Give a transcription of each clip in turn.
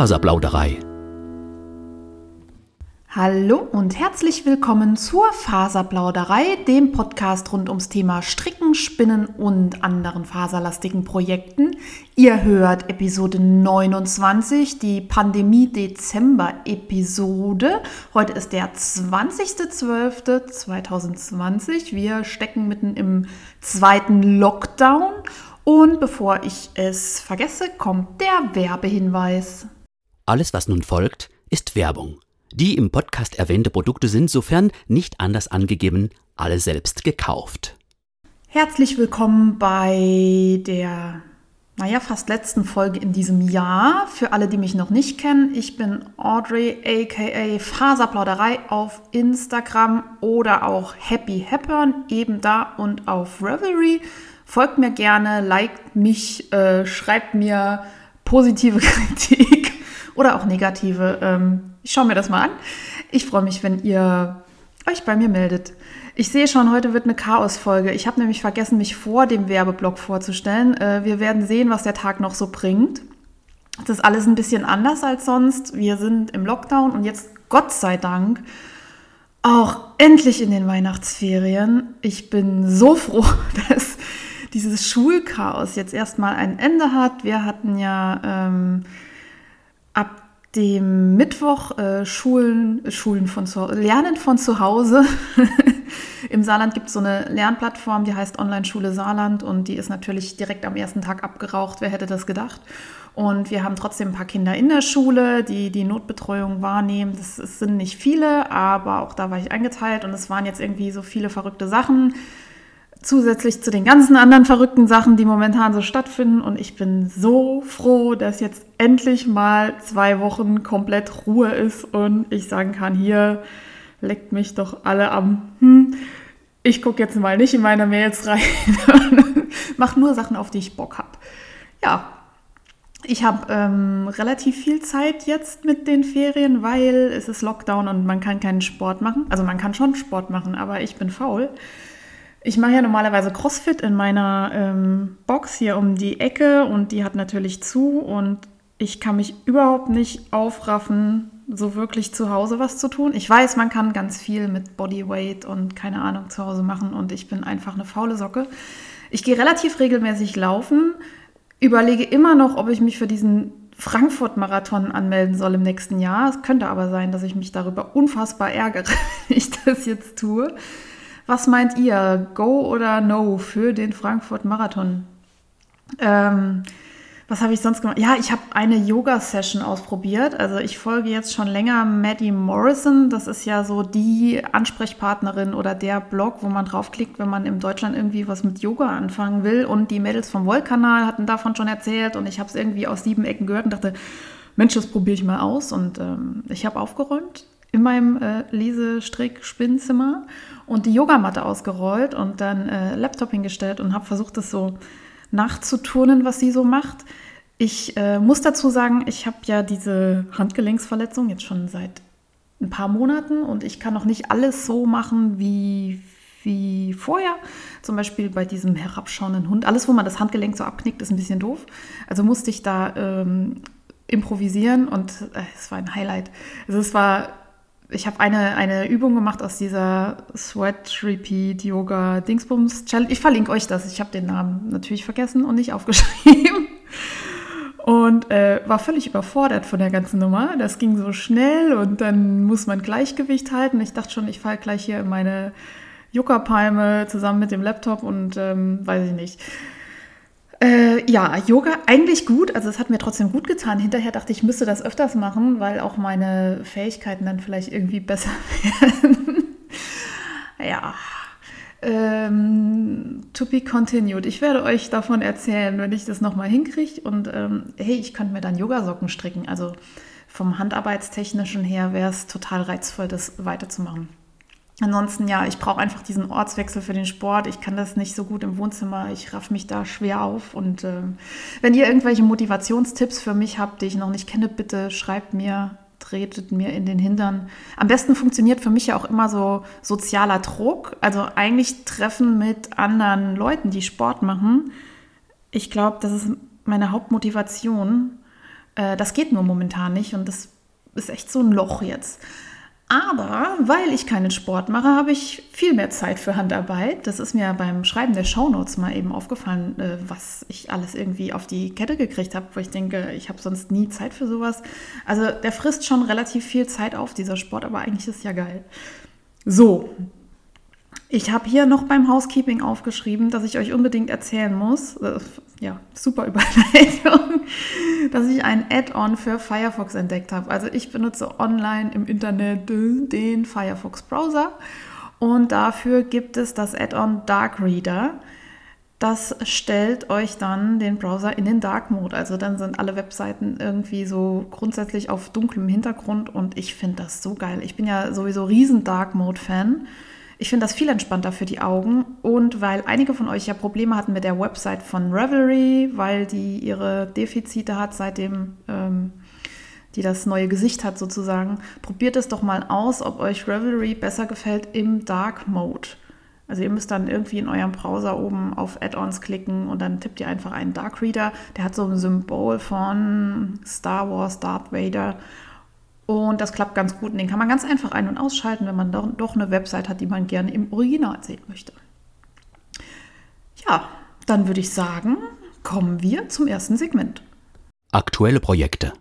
Faserplauderei. Hallo und herzlich willkommen zur Faserplauderei, dem Podcast rund ums Thema Stricken, Spinnen und anderen faserlastigen Projekten. Ihr hört Episode 29, die Pandemie-Dezember-Episode. Heute ist der 20.12.2020. Wir stecken mitten im zweiten Lockdown. Und bevor ich es vergesse, kommt der Werbehinweis. Alles, was nun folgt, ist Werbung. Die im Podcast erwähnte Produkte sind, sofern nicht anders angegeben, alle selbst gekauft. Herzlich willkommen bei der, naja, fast letzten Folge in diesem Jahr. Für alle, die mich noch nicht kennen, ich bin Audrey, aka Faserplauderei auf Instagram oder auch Happy Happern, eben da und auf Revelry. Folgt mir gerne, liked mich, äh, schreibt mir positive Kritik oder auch negative. Ähm, ich schaue mir das mal an. Ich freue mich, wenn ihr euch bei mir meldet. Ich sehe schon, heute wird eine Chaos-Folge. Ich habe nämlich vergessen, mich vor dem Werbeblock vorzustellen. Äh, wir werden sehen, was der Tag noch so bringt. Das ist alles ein bisschen anders als sonst. Wir sind im Lockdown und jetzt, Gott sei Dank, auch endlich in den Weihnachtsferien. Ich bin so froh, dass dieses Schulchaos jetzt erstmal ein Ende hat. Wir hatten ja ähm, dem Mittwoch äh, Schulen, Schulen von zu, Lernen von zu Hause. Im Saarland gibt es so eine Lernplattform, die heißt Online-Schule Saarland und die ist natürlich direkt am ersten Tag abgeraucht. Wer hätte das gedacht? Und wir haben trotzdem ein paar Kinder in der Schule, die die Notbetreuung wahrnehmen. Das, das sind nicht viele, aber auch da war ich eingeteilt und es waren jetzt irgendwie so viele verrückte Sachen zusätzlich zu den ganzen anderen verrückten Sachen, die momentan so stattfinden. Und ich bin so froh, dass jetzt endlich mal zwei Wochen komplett Ruhe ist und ich sagen kann, hier leckt mich doch alle am. Hm, ich gucke jetzt mal nicht in meine Mails rein, mach nur Sachen, auf die ich Bock habe. Ja, ich habe ähm, relativ viel Zeit jetzt mit den Ferien, weil es ist Lockdown und man kann keinen Sport machen. Also man kann schon Sport machen, aber ich bin faul. Ich mache ja normalerweise CrossFit in meiner ähm, Box hier um die Ecke und die hat natürlich zu und ich kann mich überhaupt nicht aufraffen, so wirklich zu Hause was zu tun. Ich weiß, man kann ganz viel mit Bodyweight und keine Ahnung zu Hause machen und ich bin einfach eine faule Socke. Ich gehe relativ regelmäßig laufen, überlege immer noch, ob ich mich für diesen Frankfurt-Marathon anmelden soll im nächsten Jahr. Es könnte aber sein, dass ich mich darüber unfassbar ärgere, wenn ich das jetzt tue. Was meint ihr? Go oder No für den Frankfurt-Marathon? Ähm, was habe ich sonst gemacht? Ja, ich habe eine Yoga-Session ausprobiert. Also ich folge jetzt schon länger Maddie Morrison. Das ist ja so die Ansprechpartnerin oder der Blog, wo man draufklickt, wenn man in Deutschland irgendwie was mit Yoga anfangen will. Und die Mädels vom Wollkanal hatten davon schon erzählt und ich habe es irgendwie aus sieben Ecken gehört und dachte, Mensch, das probiere ich mal aus. Und ähm, ich habe aufgeräumt in meinem äh, Lesestrick-Spinnzimmer und die Yogamatte ausgerollt und dann äh, Laptop hingestellt und habe versucht, das so nachzuturnen, was sie so macht. Ich äh, muss dazu sagen, ich habe ja diese Handgelenksverletzung jetzt schon seit ein paar Monaten und ich kann noch nicht alles so machen wie, wie vorher. Zum Beispiel bei diesem herabschauenden Hund. Alles, wo man das Handgelenk so abknickt, ist ein bisschen doof. Also musste ich da ähm, improvisieren und äh, es war ein Highlight. Also es war ich habe eine, eine Übung gemacht aus dieser Sweat Repeat Yoga Dingsbums Challenge. Ich verlinke euch das. Ich habe den Namen natürlich vergessen und nicht aufgeschrieben. Und äh, war völlig überfordert von der ganzen Nummer. Das ging so schnell und dann muss man Gleichgewicht halten. Ich dachte schon, ich falle gleich hier in meine Yucca-Palme zusammen mit dem Laptop und ähm, weiß ich nicht. Äh, ja, Yoga eigentlich gut. Also es hat mir trotzdem gut getan. Hinterher dachte ich, ich müsste das öfters machen, weil auch meine Fähigkeiten dann vielleicht irgendwie besser werden. ja. Ähm, to be continued. Ich werde euch davon erzählen, wenn ich das nochmal hinkriege. Und ähm, hey, ich könnte mir dann Yogasocken stricken. Also vom Handarbeitstechnischen her wäre es total reizvoll, das weiterzumachen. Ansonsten, ja, ich brauche einfach diesen Ortswechsel für den Sport. Ich kann das nicht so gut im Wohnzimmer. Ich raff mich da schwer auf. Und äh, wenn ihr irgendwelche Motivationstipps für mich habt, die ich noch nicht kenne, bitte schreibt mir, tretet mir in den Hintern. Am besten funktioniert für mich ja auch immer so sozialer Druck. Also eigentlich Treffen mit anderen Leuten, die Sport machen. Ich glaube, das ist meine Hauptmotivation. Äh, das geht nur momentan nicht und das ist echt so ein Loch jetzt. Aber weil ich keinen Sport mache, habe ich viel mehr Zeit für Handarbeit. Das ist mir beim Schreiben der Shownotes mal eben aufgefallen, äh, was ich alles irgendwie auf die Kette gekriegt habe, wo ich denke, ich habe sonst nie Zeit für sowas. Also der frisst schon relativ viel Zeit auf, dieser Sport, aber eigentlich ist ja geil. So, ich habe hier noch beim Housekeeping aufgeschrieben, dass ich euch unbedingt erzählen muss, äh, ja, super Überleitung, dass ich ein Add-on für Firefox entdeckt habe. Also ich benutze online im Internet den Firefox Browser und dafür gibt es das Add-on Dark Reader. Das stellt euch dann den Browser in den Dark Mode. Also dann sind alle Webseiten irgendwie so grundsätzlich auf dunklem Hintergrund und ich finde das so geil. Ich bin ja sowieso riesen Dark Mode Fan. Ich finde das viel entspannter für die Augen und weil einige von euch ja Probleme hatten mit der Website von Revelry, weil die ihre Defizite hat, seitdem ähm, die das neue Gesicht hat sozusagen, probiert es doch mal aus, ob euch Revelry besser gefällt im Dark Mode. Also ihr müsst dann irgendwie in eurem Browser oben auf Add-ons klicken und dann tippt ihr einfach einen Dark Reader. Der hat so ein Symbol von Star Wars, Darth Vader und das klappt ganz gut. Und den kann man ganz einfach ein- und ausschalten, wenn man doch eine Website hat, die man gerne im Original sehen möchte. Ja, dann würde ich sagen, kommen wir zum ersten Segment. Aktuelle Projekte.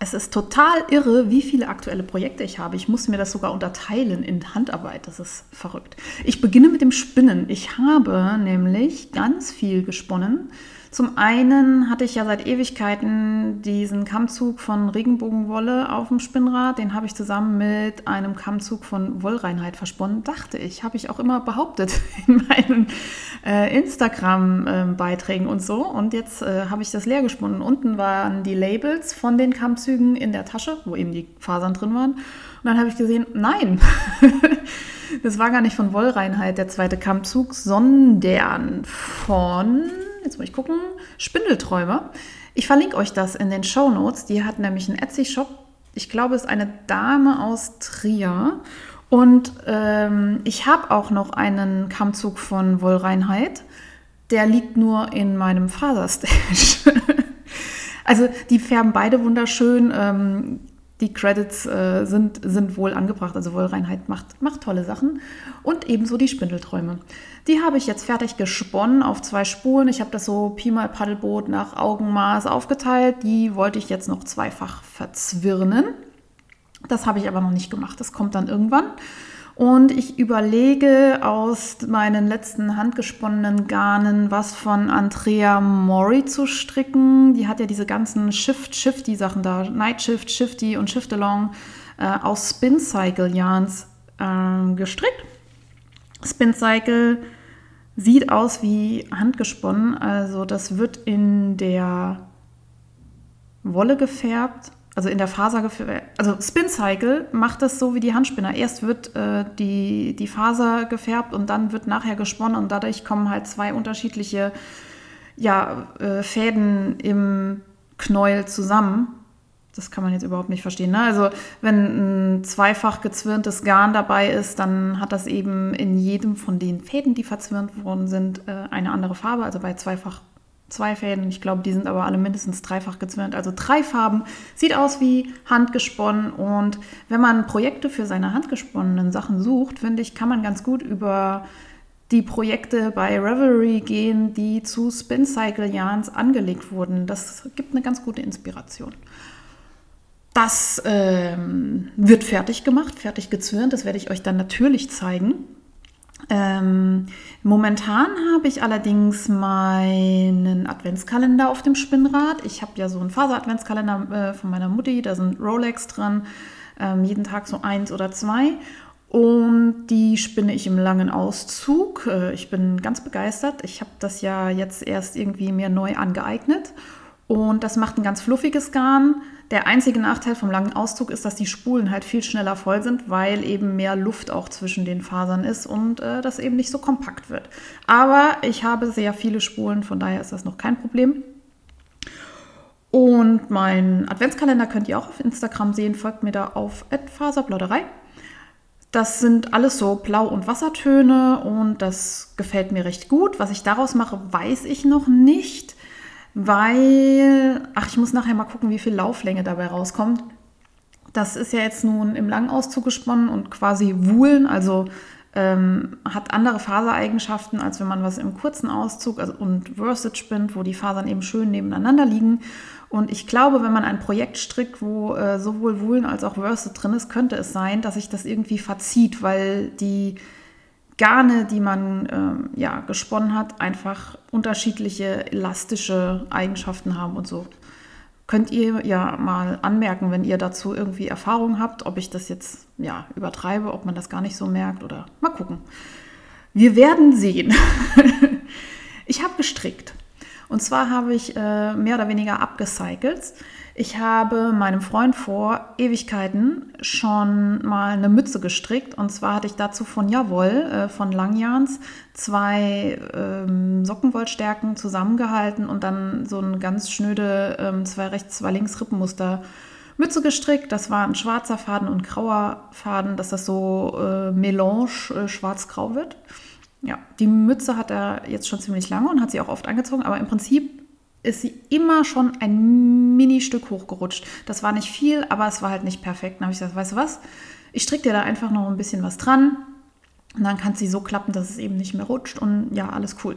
Es ist total irre, wie viele aktuelle Projekte ich habe. Ich muss mir das sogar unterteilen in Handarbeit. Das ist verrückt. Ich beginne mit dem Spinnen. Ich habe nämlich ganz viel gesponnen. Zum einen hatte ich ja seit Ewigkeiten diesen Kammzug von Regenbogenwolle auf dem Spinnrad. Den habe ich zusammen mit einem Kammzug von Wollreinheit versponnen, dachte ich. Habe ich auch immer behauptet in meinen äh, Instagram-Beiträgen und so. Und jetzt äh, habe ich das leer gesponnen. Unten waren die Labels von den Kammzügen in der Tasche, wo eben die Fasern drin waren. Und dann habe ich gesehen, nein. das war gar nicht von Wollreinheit der zweite Kammzug, sondern von jetzt muss ich gucken, Spindelträume. Ich verlinke euch das in den Show Notes. Die hat nämlich einen Etsy-Shop. Ich glaube, es ist eine Dame aus Trier. Und ähm, ich habe auch noch einen Kammzug von Wollreinheit. Der liegt nur in meinem Faserstash. also die färben beide wunderschön. Ähm, die Credits äh, sind, sind wohl angebracht. Also Wollreinheit macht, macht tolle Sachen. Und ebenso die Spindelträume. Die habe ich jetzt fertig gesponnen auf zwei Spulen. Ich habe das so Pi mal Paddelboot nach Augenmaß aufgeteilt. Die wollte ich jetzt noch zweifach verzwirnen. Das habe ich aber noch nicht gemacht. Das kommt dann irgendwann. Und ich überlege aus meinen letzten handgesponnenen Garnen was von Andrea Mori zu stricken. Die hat ja diese ganzen Shift-Shifty-Sachen da, Night Shift, Shifty und Shift Along äh, aus Spin Cycle Yarns äh, gestrickt. Spin Cycle sieht aus wie handgesponnen, also das wird in der Wolle gefärbt also in der Faser, also Spin Cycle macht das so wie die Handspinner. Erst wird äh, die, die Faser gefärbt und dann wird nachher gesponnen und dadurch kommen halt zwei unterschiedliche ja, äh, Fäden im Knäuel zusammen. Das kann man jetzt überhaupt nicht verstehen. Ne? Also wenn ein zweifach gezwirntes Garn dabei ist, dann hat das eben in jedem von den Fäden, die verzwirnt worden sind, äh, eine andere Farbe. Also bei zweifach zwei Fäden. Ich glaube, die sind aber alle mindestens dreifach gezwirnt. Also drei Farben. Sieht aus wie handgesponnen. Und wenn man Projekte für seine handgesponnenen Sachen sucht, finde ich, kann man ganz gut über die Projekte bei Revelry gehen, die zu Spin Cycle Yarns angelegt wurden. Das gibt eine ganz gute Inspiration. Das ähm, wird fertig gemacht, fertig gezwirnt. Das werde ich euch dann natürlich zeigen. Ähm, momentan habe ich allerdings meinen Adventskalender auf dem Spinnrad. Ich habe ja so einen Faser-Adventskalender äh, von meiner Mutti, da sind Rolex dran, ähm, jeden Tag so eins oder zwei. Und die spinne ich im langen Auszug. Äh, ich bin ganz begeistert. Ich habe das ja jetzt erst irgendwie mir neu angeeignet. Und das macht ein ganz fluffiges Garn. Der einzige Nachteil vom langen Auszug ist, dass die Spulen halt viel schneller voll sind, weil eben mehr Luft auch zwischen den Fasern ist und äh, das eben nicht so kompakt wird. Aber ich habe sehr viele Spulen, von daher ist das noch kein Problem. Und mein Adventskalender könnt ihr auch auf Instagram sehen. Folgt mir da auf Faserplauderei. Das sind alles so Blau- und Wassertöne und das gefällt mir recht gut. Was ich daraus mache, weiß ich noch nicht weil, ach, ich muss nachher mal gucken, wie viel Lauflänge dabei rauskommt. Das ist ja jetzt nun im Langauszug gesponnen und quasi Wuhlen, also ähm, hat andere Fasereigenschaften, als wenn man was im kurzen Auszug also, und Verset spinnt, wo die Fasern eben schön nebeneinander liegen. Und ich glaube, wenn man ein Projekt strickt, wo äh, sowohl Woolen als auch Verset drin ist, könnte es sein, dass sich das irgendwie verzieht, weil die Garne, die man ähm, ja, gesponnen hat, einfach unterschiedliche elastische Eigenschaften haben und so. Könnt ihr ja mal anmerken, wenn ihr dazu irgendwie Erfahrung habt, ob ich das jetzt ja, übertreibe, ob man das gar nicht so merkt oder mal gucken. Wir werden sehen. ich habe gestrickt. Und zwar habe ich äh, mehr oder weniger abgecycelt. Ich habe meinem Freund vor Ewigkeiten schon mal eine Mütze gestrickt. Und zwar hatte ich dazu von Jawoll, äh, von Langjans, zwei ähm, Sockenwollstärken zusammengehalten und dann so ein ganz schnöde ähm, zwei rechts, zwei links Rippenmuster Mütze gestrickt. Das war ein schwarzer Faden und grauer Faden, dass das so äh, Melange äh, schwarz-grau wird. Ja, die Mütze hat er jetzt schon ziemlich lange und hat sie auch oft angezogen, aber im Prinzip ist sie immer schon ein Mini-Stück hochgerutscht. Das war nicht viel, aber es war halt nicht perfekt. Dann habe ich gesagt, weißt du was? Ich stricke dir da einfach noch ein bisschen was dran. Und dann kann sie so klappen, dass es eben nicht mehr rutscht. Und ja, alles cool.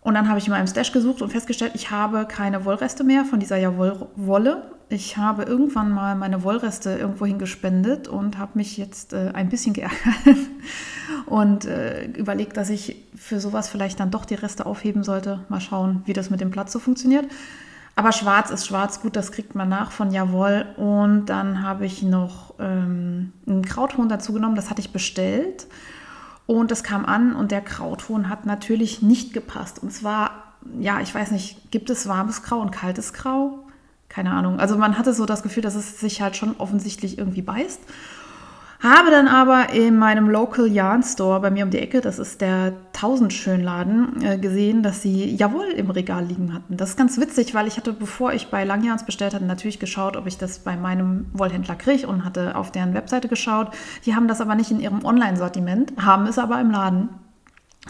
Und dann habe ich in meinem Stash gesucht und festgestellt, ich habe keine Wollreste mehr von dieser Jawoll-Wolle. Ich habe irgendwann mal meine Wollreste irgendwo hingespendet und habe mich jetzt äh, ein bisschen geärgert und äh, überlegt, dass ich für sowas vielleicht dann doch die Reste aufheben sollte. Mal schauen, wie das mit dem Platz so funktioniert. Aber schwarz ist schwarz, gut, das kriegt man nach von Jawoll. Und dann habe ich noch ähm, einen Krauthuhn dazu genommen, das hatte ich bestellt. Und das kam an und der Krautton hat natürlich nicht gepasst. Und zwar, ja, ich weiß nicht, gibt es warmes Grau und kaltes Grau? Keine Ahnung. Also man hatte so das Gefühl, dass es sich halt schon offensichtlich irgendwie beißt. Habe dann aber in meinem Local Yarn Store bei mir um die Ecke, das ist der Tausendschönladen, äh, gesehen, dass sie Jawohl im Regal liegen hatten. Das ist ganz witzig, weil ich hatte, bevor ich bei Langjahns bestellt hatte, natürlich geschaut, ob ich das bei meinem Wollhändler kriege und hatte auf deren Webseite geschaut. Die haben das aber nicht in ihrem Online-Sortiment, haben es aber im Laden.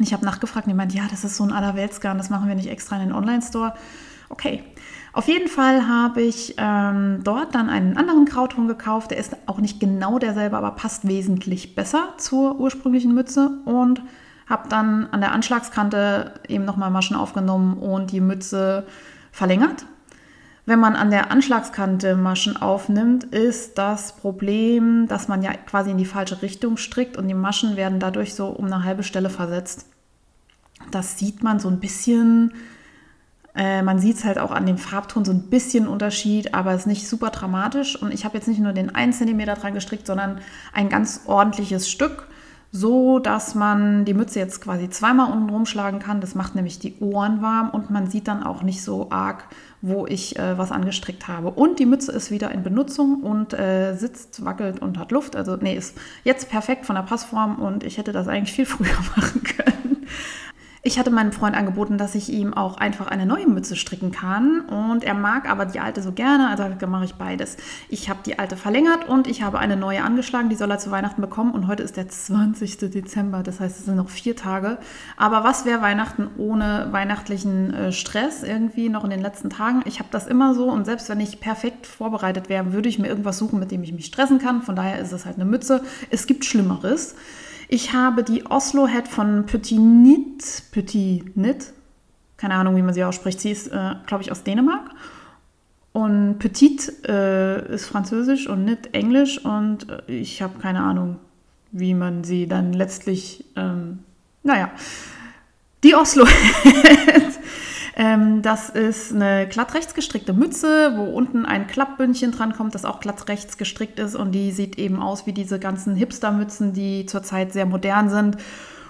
Ich habe nachgefragt und die meint, ja, das ist so ein Allerweltsgarn, das machen wir nicht extra in den Online-Store. Okay, auf jeden Fall habe ich ähm, dort dann einen anderen Krautton gekauft. Der ist auch nicht genau derselbe, aber passt wesentlich besser zur ursprünglichen Mütze und habe dann an der Anschlagskante eben nochmal Maschen aufgenommen und die Mütze verlängert. Wenn man an der Anschlagskante Maschen aufnimmt, ist das Problem, dass man ja quasi in die falsche Richtung strickt und die Maschen werden dadurch so um eine halbe Stelle versetzt. Das sieht man so ein bisschen äh, man sieht es halt auch an dem Farbton so ein bisschen Unterschied, aber es ist nicht super dramatisch. Und ich habe jetzt nicht nur den 1 cm dran gestrickt, sondern ein ganz ordentliches Stück, so dass man die Mütze jetzt quasi zweimal unten rumschlagen kann. Das macht nämlich die Ohren warm und man sieht dann auch nicht so arg, wo ich äh, was angestrickt habe. Und die Mütze ist wieder in Benutzung und äh, sitzt, wackelt und hat Luft. Also nee, ist jetzt perfekt von der Passform und ich hätte das eigentlich viel früher machen können. Ich hatte meinem Freund angeboten, dass ich ihm auch einfach eine neue Mütze stricken kann. Und er mag aber die alte so gerne, also mache ich beides. Ich habe die alte verlängert und ich habe eine neue angeschlagen, die soll er zu Weihnachten bekommen. Und heute ist der 20. Dezember, das heißt, es sind noch vier Tage. Aber was wäre Weihnachten ohne weihnachtlichen äh, Stress irgendwie noch in den letzten Tagen? Ich habe das immer so und selbst wenn ich perfekt vorbereitet wäre, würde ich mir irgendwas suchen, mit dem ich mich stressen kann. Von daher ist es halt eine Mütze. Es gibt Schlimmeres. Ich habe die Oslo Head von Petit Nit, Petit Nit, keine Ahnung, wie man sie ausspricht. Sie ist, äh, glaube ich, aus Dänemark. Und Petit äh, ist französisch und Nit englisch. Und äh, ich habe keine Ahnung, wie man sie dann letztlich, ähm, naja, die Oslo Head ähm, das ist eine glatt rechts gestrickte Mütze, wo unten ein Klappbündchen dran kommt, das auch glatt rechts gestrickt ist. Und die sieht eben aus wie diese ganzen Hipster-Mützen, die zurzeit sehr modern sind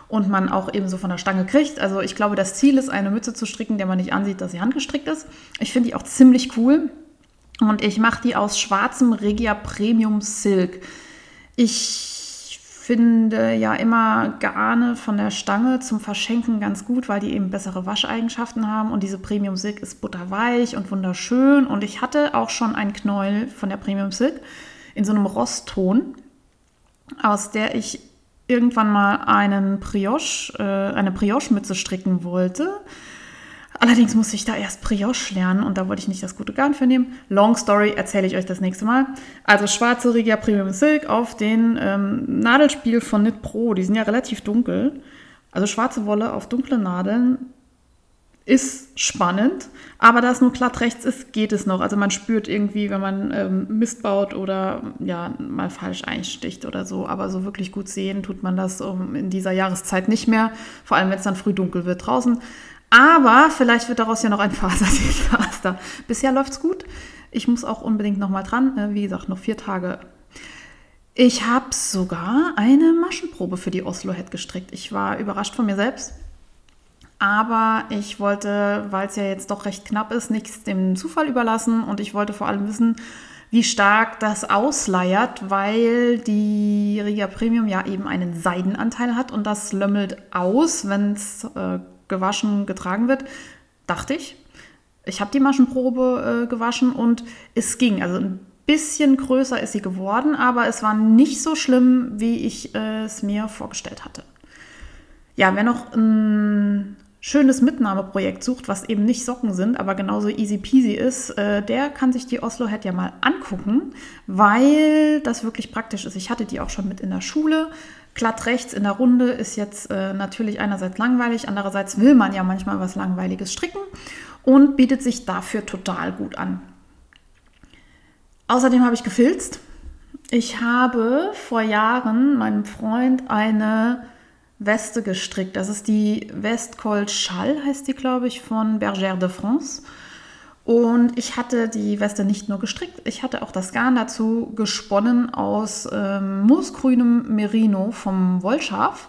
und man auch eben so von der Stange kriegt. Also ich glaube, das Ziel ist, eine Mütze zu stricken, der man nicht ansieht, dass sie handgestrickt ist. Ich finde die auch ziemlich cool. Und ich mache die aus schwarzem Regia Premium Silk. Ich finde ja immer Garne von der Stange zum Verschenken ganz gut, weil die eben bessere Wascheigenschaften haben. Und diese Premium Silk ist butterweich und wunderschön. Und ich hatte auch schon einen Knäuel von der Premium Silk in so einem Rostton, aus der ich irgendwann mal einen Brioche, äh, eine Brioche-Mütze stricken wollte. Allerdings musste ich da erst Brioche lernen und da wollte ich nicht das gute Garn für nehmen. Long Story erzähle ich euch das nächste Mal. Also schwarze Regia Premium Silk auf den ähm, Nadelspiel von Knit Pro. Die sind ja relativ dunkel. Also schwarze Wolle auf dunkle Nadeln ist spannend, aber da es nur glatt rechts ist, geht es noch. Also man spürt irgendwie, wenn man ähm, Mist baut oder ja mal falsch einsticht oder so. Aber so wirklich gut sehen tut man das um, in dieser Jahreszeit nicht mehr. Vor allem, wenn es dann früh dunkel wird draußen. Aber vielleicht wird daraus ja noch ein Faserdesaster. Bisher läuft es gut. Ich muss auch unbedingt noch mal dran. Äh, wie gesagt, noch vier Tage. Ich habe sogar eine Maschenprobe für die Oslo Head gestrickt. Ich war überrascht von mir selbst. Aber ich wollte, weil es ja jetzt doch recht knapp ist, nichts dem Zufall überlassen. Und ich wollte vor allem wissen, wie stark das ausleiert, weil die Riga Premium ja eben einen Seidenanteil hat und das lömmelt aus, wenn es äh, gewaschen getragen wird, dachte ich. Ich habe die Maschenprobe äh, gewaschen und es ging. Also ein bisschen größer ist sie geworden, aber es war nicht so schlimm, wie ich äh, es mir vorgestellt hatte. Ja, wer noch ein schönes Mitnahmeprojekt sucht, was eben nicht Socken sind, aber genauso easy peasy ist, äh, der kann sich die Oslo Head ja mal angucken, weil das wirklich praktisch ist. Ich hatte die auch schon mit in der Schule. Glatt rechts in der Runde ist jetzt äh, natürlich einerseits langweilig, andererseits will man ja manchmal was Langweiliges stricken und bietet sich dafür total gut an. Außerdem habe ich gefilzt. Ich habe vor Jahren meinem Freund eine Weste gestrickt. Das ist die Westcol Schall, heißt die, glaube ich, von Bergère de France. Und ich hatte die Weste nicht nur gestrickt, ich hatte auch das Garn dazu gesponnen aus ähm, moosgrünem Merino vom Wollschaf.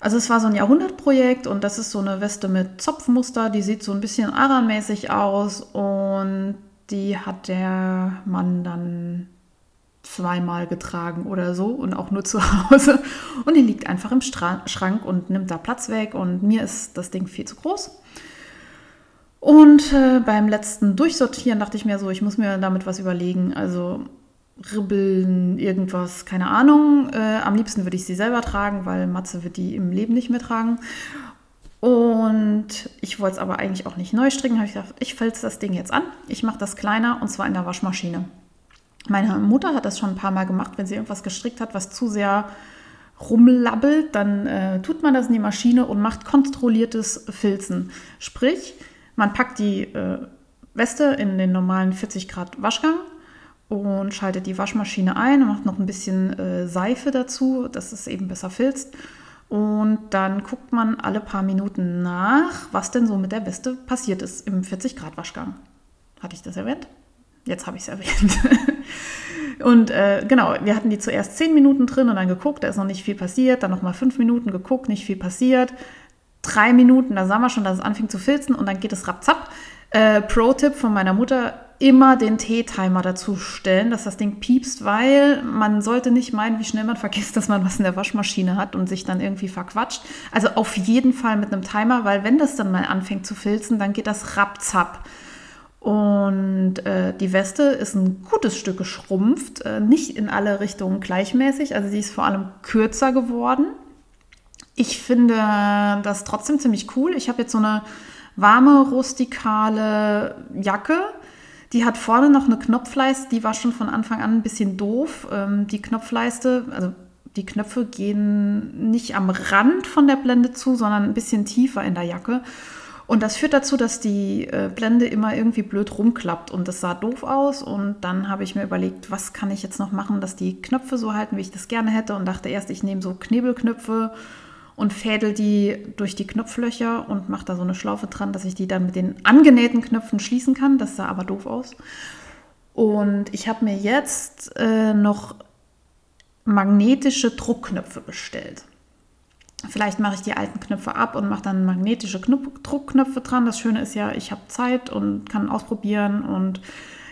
Also es war so ein Jahrhundertprojekt und das ist so eine Weste mit Zopfmuster, die sieht so ein bisschen aranmäßig aus und die hat der Mann dann zweimal getragen oder so und auch nur zu Hause. Und die liegt einfach im Schrank und nimmt da Platz weg und mir ist das Ding viel zu groß. Und äh, beim letzten Durchsortieren dachte ich mir so, ich muss mir damit was überlegen. Also Ribbeln, irgendwas, keine Ahnung. Äh, am liebsten würde ich sie selber tragen, weil Matze wird die im Leben nicht mehr tragen. Und ich wollte es aber eigentlich auch nicht neu stricken. Habe ich gedacht, ich fälze das Ding jetzt an. Ich mache das kleiner und zwar in der Waschmaschine. Meine Mutter hat das schon ein paar Mal gemacht, wenn sie irgendwas gestrickt hat, was zu sehr rumlabbelt, dann äh, tut man das in die Maschine und macht kontrolliertes Filzen. Sprich, man packt die äh, Weste in den normalen 40 Grad Waschgang und schaltet die Waschmaschine ein und macht noch ein bisschen äh, Seife dazu, dass es eben besser filzt. Und dann guckt man alle paar Minuten nach, was denn so mit der Weste passiert ist im 40 Grad Waschgang. Hatte ich das erwähnt? Jetzt habe ich es erwähnt. und äh, genau, wir hatten die zuerst 10 Minuten drin und dann geguckt, da ist noch nicht viel passiert. Dann nochmal 5 Minuten geguckt, nicht viel passiert drei Minuten, da sah man schon, dass es anfing zu filzen und dann geht es rapzapp. Äh, Pro-Tipp von meiner Mutter, immer den T-Timer dazu stellen, dass das Ding piepst, weil man sollte nicht meinen, wie schnell man vergisst, dass man was in der Waschmaschine hat und sich dann irgendwie verquatscht. Also auf jeden Fall mit einem Timer, weil wenn das dann mal anfängt zu filzen, dann geht das rapzapp. Und äh, die Weste ist ein gutes Stück geschrumpft, äh, nicht in alle Richtungen gleichmäßig, also sie ist vor allem kürzer geworden. Ich finde das trotzdem ziemlich cool. Ich habe jetzt so eine warme, rustikale Jacke. Die hat vorne noch eine Knopfleiste, die war schon von Anfang an ein bisschen doof. Ähm, die Knopfleiste, also die Knöpfe gehen nicht am Rand von der Blende zu, sondern ein bisschen tiefer in der Jacke. Und das führt dazu, dass die äh, Blende immer irgendwie blöd rumklappt und das sah doof aus. Und dann habe ich mir überlegt, was kann ich jetzt noch machen, dass die Knöpfe so halten, wie ich das gerne hätte. Und dachte erst, ich nehme so Knebelknöpfe und fädel die durch die Knopflöcher und mache da so eine Schlaufe dran, dass ich die dann mit den angenähten Knöpfen schließen kann. Das sah aber doof aus. Und ich habe mir jetzt äh, noch magnetische Druckknöpfe bestellt. Vielleicht mache ich die alten Knöpfe ab und mache dann magnetische Knop Druckknöpfe dran. Das Schöne ist ja, ich habe Zeit und kann ausprobieren. Und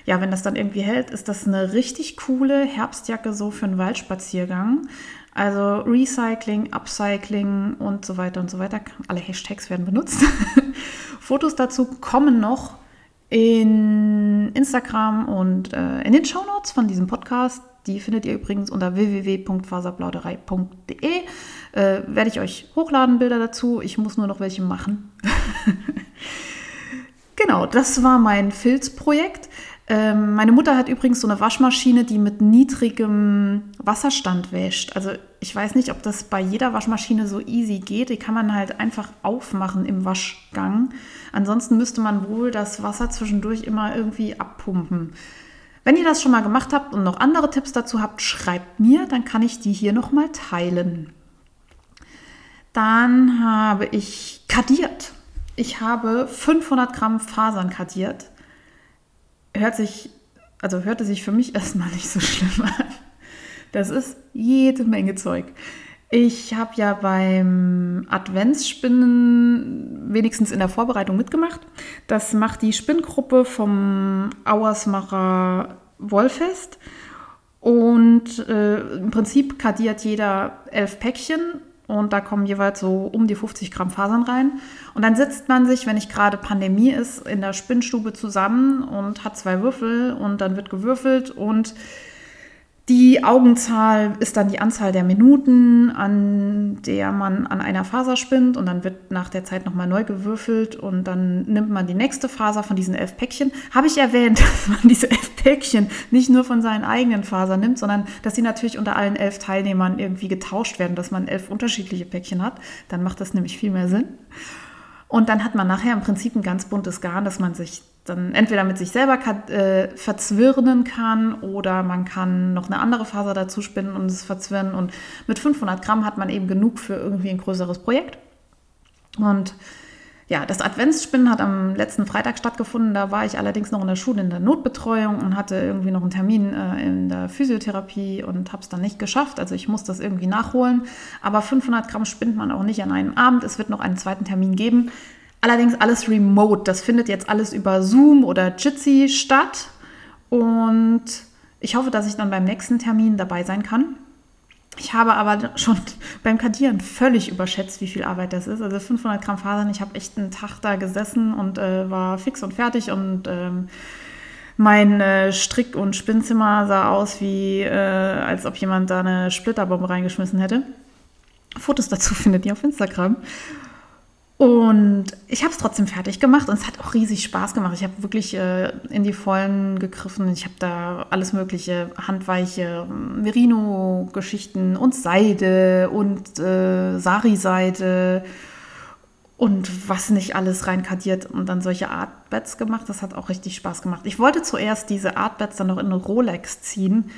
ja, wenn das dann irgendwie hält, ist das eine richtig coole Herbstjacke so für einen Waldspaziergang. Also Recycling, Upcycling und so weiter und so weiter. Alle Hashtags werden benutzt. Fotos dazu kommen noch in Instagram und äh, in den Shownotes von diesem Podcast. Die findet ihr übrigens unter www.faserplauderei.de. Äh, werde ich euch hochladen, Bilder dazu. Ich muss nur noch welche machen. Genau, das war mein Filzprojekt. Ähm, meine Mutter hat übrigens so eine Waschmaschine, die mit niedrigem Wasserstand wäscht. Also ich weiß nicht, ob das bei jeder Waschmaschine so easy geht. Die kann man halt einfach aufmachen im Waschgang. Ansonsten müsste man wohl das Wasser zwischendurch immer irgendwie abpumpen. Wenn ihr das schon mal gemacht habt und noch andere Tipps dazu habt, schreibt mir, dann kann ich die hier nochmal teilen. Dann habe ich kadiert. Ich habe 500 Gramm Fasern kadiert hört sich, also hörte sich für mich erstmal nicht so schlimm an. Das ist jede Menge Zeug. Ich habe ja beim Adventsspinnen wenigstens in der Vorbereitung mitgemacht. Das macht die Spinngruppe vom Auersmacher Wollfest. Und äh, im Prinzip kadiert jeder elf Päckchen und da kommen jeweils so um die 50 Gramm Fasern rein. Und dann sitzt man sich, wenn nicht gerade Pandemie ist, in der Spinnstube zusammen und hat zwei Würfel und dann wird gewürfelt und die Augenzahl ist dann die Anzahl der Minuten, an der man an einer Faser spinnt und dann wird nach der Zeit nochmal neu gewürfelt und dann nimmt man die nächste Faser von diesen elf Päckchen. Habe ich erwähnt, dass man diese elf Päckchen nicht nur von seinen eigenen Fasern nimmt, sondern dass sie natürlich unter allen elf Teilnehmern irgendwie getauscht werden, dass man elf unterschiedliche Päckchen hat. Dann macht das nämlich viel mehr Sinn. Und dann hat man nachher im Prinzip ein ganz buntes Garn, das man sich dann entweder mit sich selber äh, verzwirnen kann oder man kann noch eine andere Faser dazu spinnen und es verzwirnen. Und mit 500 Gramm hat man eben genug für irgendwie ein größeres Projekt. Und ja, das Adventsspinnen hat am letzten Freitag stattgefunden. Da war ich allerdings noch in der Schule in der Notbetreuung und hatte irgendwie noch einen Termin äh, in der Physiotherapie und habe es dann nicht geschafft. Also ich muss das irgendwie nachholen. Aber 500 Gramm spinnt man auch nicht an einem Abend. Es wird noch einen zweiten Termin geben. Allerdings alles remote. Das findet jetzt alles über Zoom oder Jitsi statt. Und ich hoffe, dass ich dann beim nächsten Termin dabei sein kann. Ich habe aber schon beim Kadieren völlig überschätzt, wie viel Arbeit das ist. Also 500 Gramm Fasern, ich habe echt einen Tag da gesessen und äh, war fix und fertig und ähm, mein äh, Strick- und Spinnzimmer sah aus wie, äh, als ob jemand da eine Splitterbombe reingeschmissen hätte. Fotos dazu findet ihr auf Instagram. Und ich habe es trotzdem fertig gemacht und es hat auch riesig Spaß gemacht. Ich habe wirklich äh, in die Vollen gegriffen. Ich habe da alles mögliche, handweiche Merino-Geschichten und Seide und äh, Sari-Seide und was nicht alles reinkadiert und dann solche Artbeds gemacht. Das hat auch richtig Spaß gemacht. Ich wollte zuerst diese Artbeds dann noch in eine Rolex ziehen,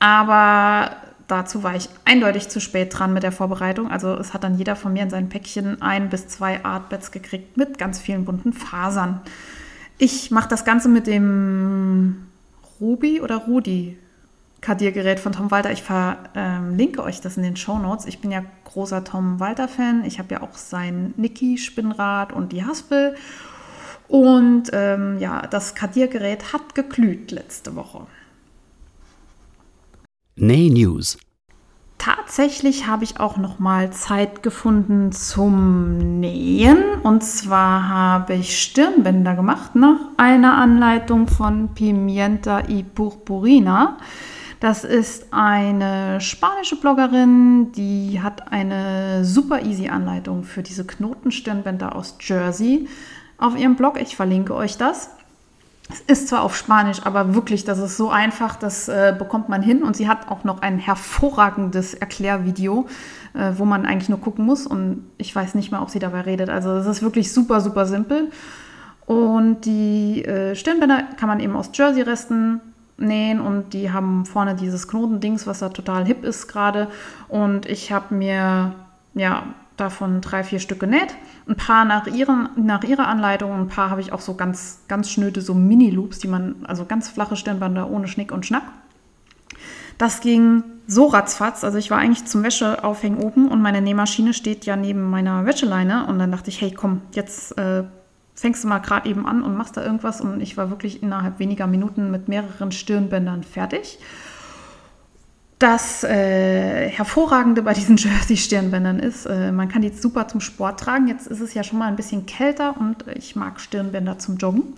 aber dazu war ich eindeutig zu spät dran mit der Vorbereitung. Also es hat dann jeder von mir in sein Päckchen ein bis zwei Artbeds gekriegt mit ganz vielen bunten Fasern. Ich mache das Ganze mit dem Ruby oder Rudi Kadiergerät von Tom Walter. Ich verlinke euch das in den Show Notes. Ich bin ja großer Tom Walter-Fan. Ich habe ja auch sein Niki-Spinnrad und die Haspel. Und ähm, ja, das Kadiergerät hat geglüht letzte Woche. Nay News. Tatsächlich habe ich auch noch mal Zeit gefunden zum Nähen. Und zwar habe ich Stirnbänder gemacht nach einer Anleitung von Pimienta y Purpurina. Das ist eine spanische Bloggerin, die hat eine super easy Anleitung für diese Knotenstirnbänder aus Jersey auf ihrem Blog. Ich verlinke euch das. Es ist zwar auf Spanisch, aber wirklich, das ist so einfach, das äh, bekommt man hin. Und sie hat auch noch ein hervorragendes Erklärvideo, äh, wo man eigentlich nur gucken muss. Und ich weiß nicht mal, ob sie dabei redet. Also es ist wirklich super, super simpel. Und die äh, Stirnbänder kann man eben aus Jersey-Resten nähen und die haben vorne dieses Knotendings, was da total hip ist gerade. Und ich habe mir ja davon drei, vier Stück genäht. Ein paar nach, ihren, nach ihrer Anleitung, ein paar habe ich auch so ganz, ganz schnöde, so Mini-Loops, die man, also ganz flache Stirnbänder ohne Schnick und Schnack. Das ging so ratzfatz. Also ich war eigentlich zum Wäscheaufhängen oben und meine Nähmaschine steht ja neben meiner Wäscheleine. Und dann dachte ich, hey, komm, jetzt äh, fängst du mal gerade eben an und machst da irgendwas. Und ich war wirklich innerhalb weniger Minuten mit mehreren Stirnbändern fertig. Das äh, Hervorragende bei diesen Jersey-Stirnbändern ist, äh, man kann die super zum Sport tragen. Jetzt ist es ja schon mal ein bisschen kälter und ich mag Stirnbänder zum Joggen.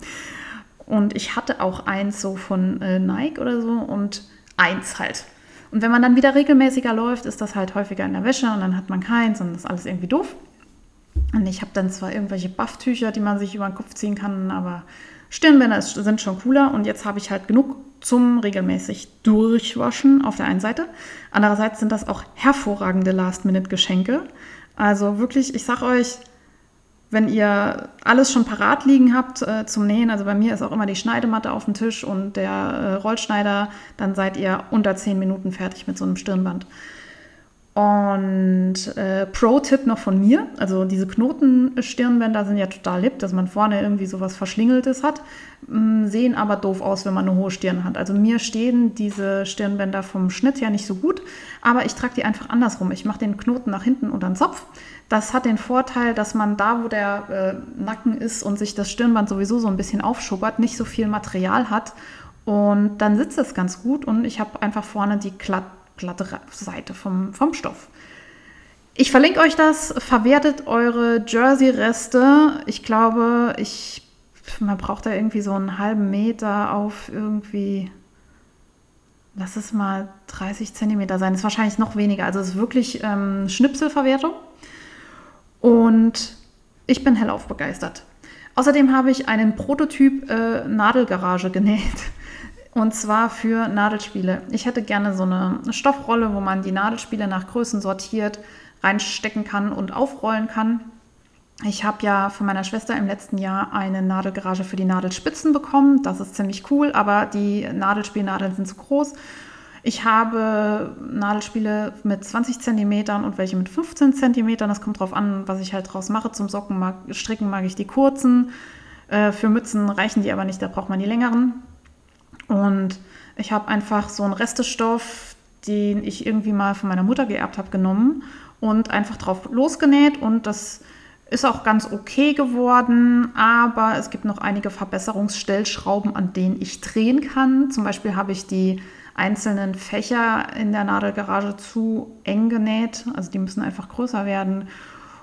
Und ich hatte auch eins so von äh, Nike oder so und eins halt. Und wenn man dann wieder regelmäßiger läuft, ist das halt häufiger in der Wäsche und dann hat man keins und das ist alles irgendwie doof. Und ich habe dann zwar irgendwelche Bufftücher, die man sich über den Kopf ziehen kann, aber Stirnbänder sind schon cooler. Und jetzt habe ich halt genug zum regelmäßig Durchwaschen auf der einen Seite. Andererseits sind das auch hervorragende Last-Minute-Geschenke. Also wirklich, ich sag euch, wenn ihr alles schon parat liegen habt äh, zum Nähen, also bei mir ist auch immer die Schneidematte auf dem Tisch und der äh, Rollschneider, dann seid ihr unter zehn Minuten fertig mit so einem Stirnband. Und äh, Pro-Tipp noch von mir, also diese Knotenstirnbänder sind ja total lieb, dass man vorne irgendwie sowas Verschlingeltes hat, mh, mm, sehen aber doof aus, wenn man eine hohe Stirn hat. Also mir stehen diese Stirnbänder vom Schnitt her nicht so gut, aber ich trage die einfach andersrum. Ich mache den Knoten nach hinten unter den Zopf. Das hat den Vorteil, dass man da, wo der äh, Nacken ist und sich das Stirnband sowieso so ein bisschen aufschubbert, nicht so viel Material hat. Und dann sitzt es ganz gut und ich habe einfach vorne die glatt glatte Seite vom, vom Stoff. Ich verlinke euch das, verwertet eure Jersey-Reste. Ich glaube, ich, man braucht da irgendwie so einen halben Meter auf irgendwie, lass es mal 30 Zentimeter sein. Ist wahrscheinlich noch weniger. Also es ist wirklich ähm, Schnipselverwertung. Und ich bin hellauf begeistert. Außerdem habe ich einen Prototyp äh, Nadelgarage genäht. Und zwar für Nadelspiele. Ich hätte gerne so eine Stoffrolle, wo man die Nadelspiele nach Größen sortiert, reinstecken kann und aufrollen kann. Ich habe ja von meiner Schwester im letzten Jahr eine Nadelgarage für die Nadelspitzen bekommen. Das ist ziemlich cool, aber die Nadelspielnadeln sind zu groß. Ich habe Nadelspiele mit 20 cm und welche mit 15 cm. Das kommt drauf an, was ich halt draus mache. Zum Socken mag, stricken mag ich die kurzen. Äh, für Mützen reichen die aber nicht, da braucht man die längeren. Und ich habe einfach so einen Restestoff, den ich irgendwie mal von meiner Mutter geerbt habe, genommen und einfach drauf losgenäht. Und das ist auch ganz okay geworden, aber es gibt noch einige Verbesserungsstellschrauben, an denen ich drehen kann. Zum Beispiel habe ich die einzelnen Fächer in der Nadelgarage zu eng genäht. Also die müssen einfach größer werden.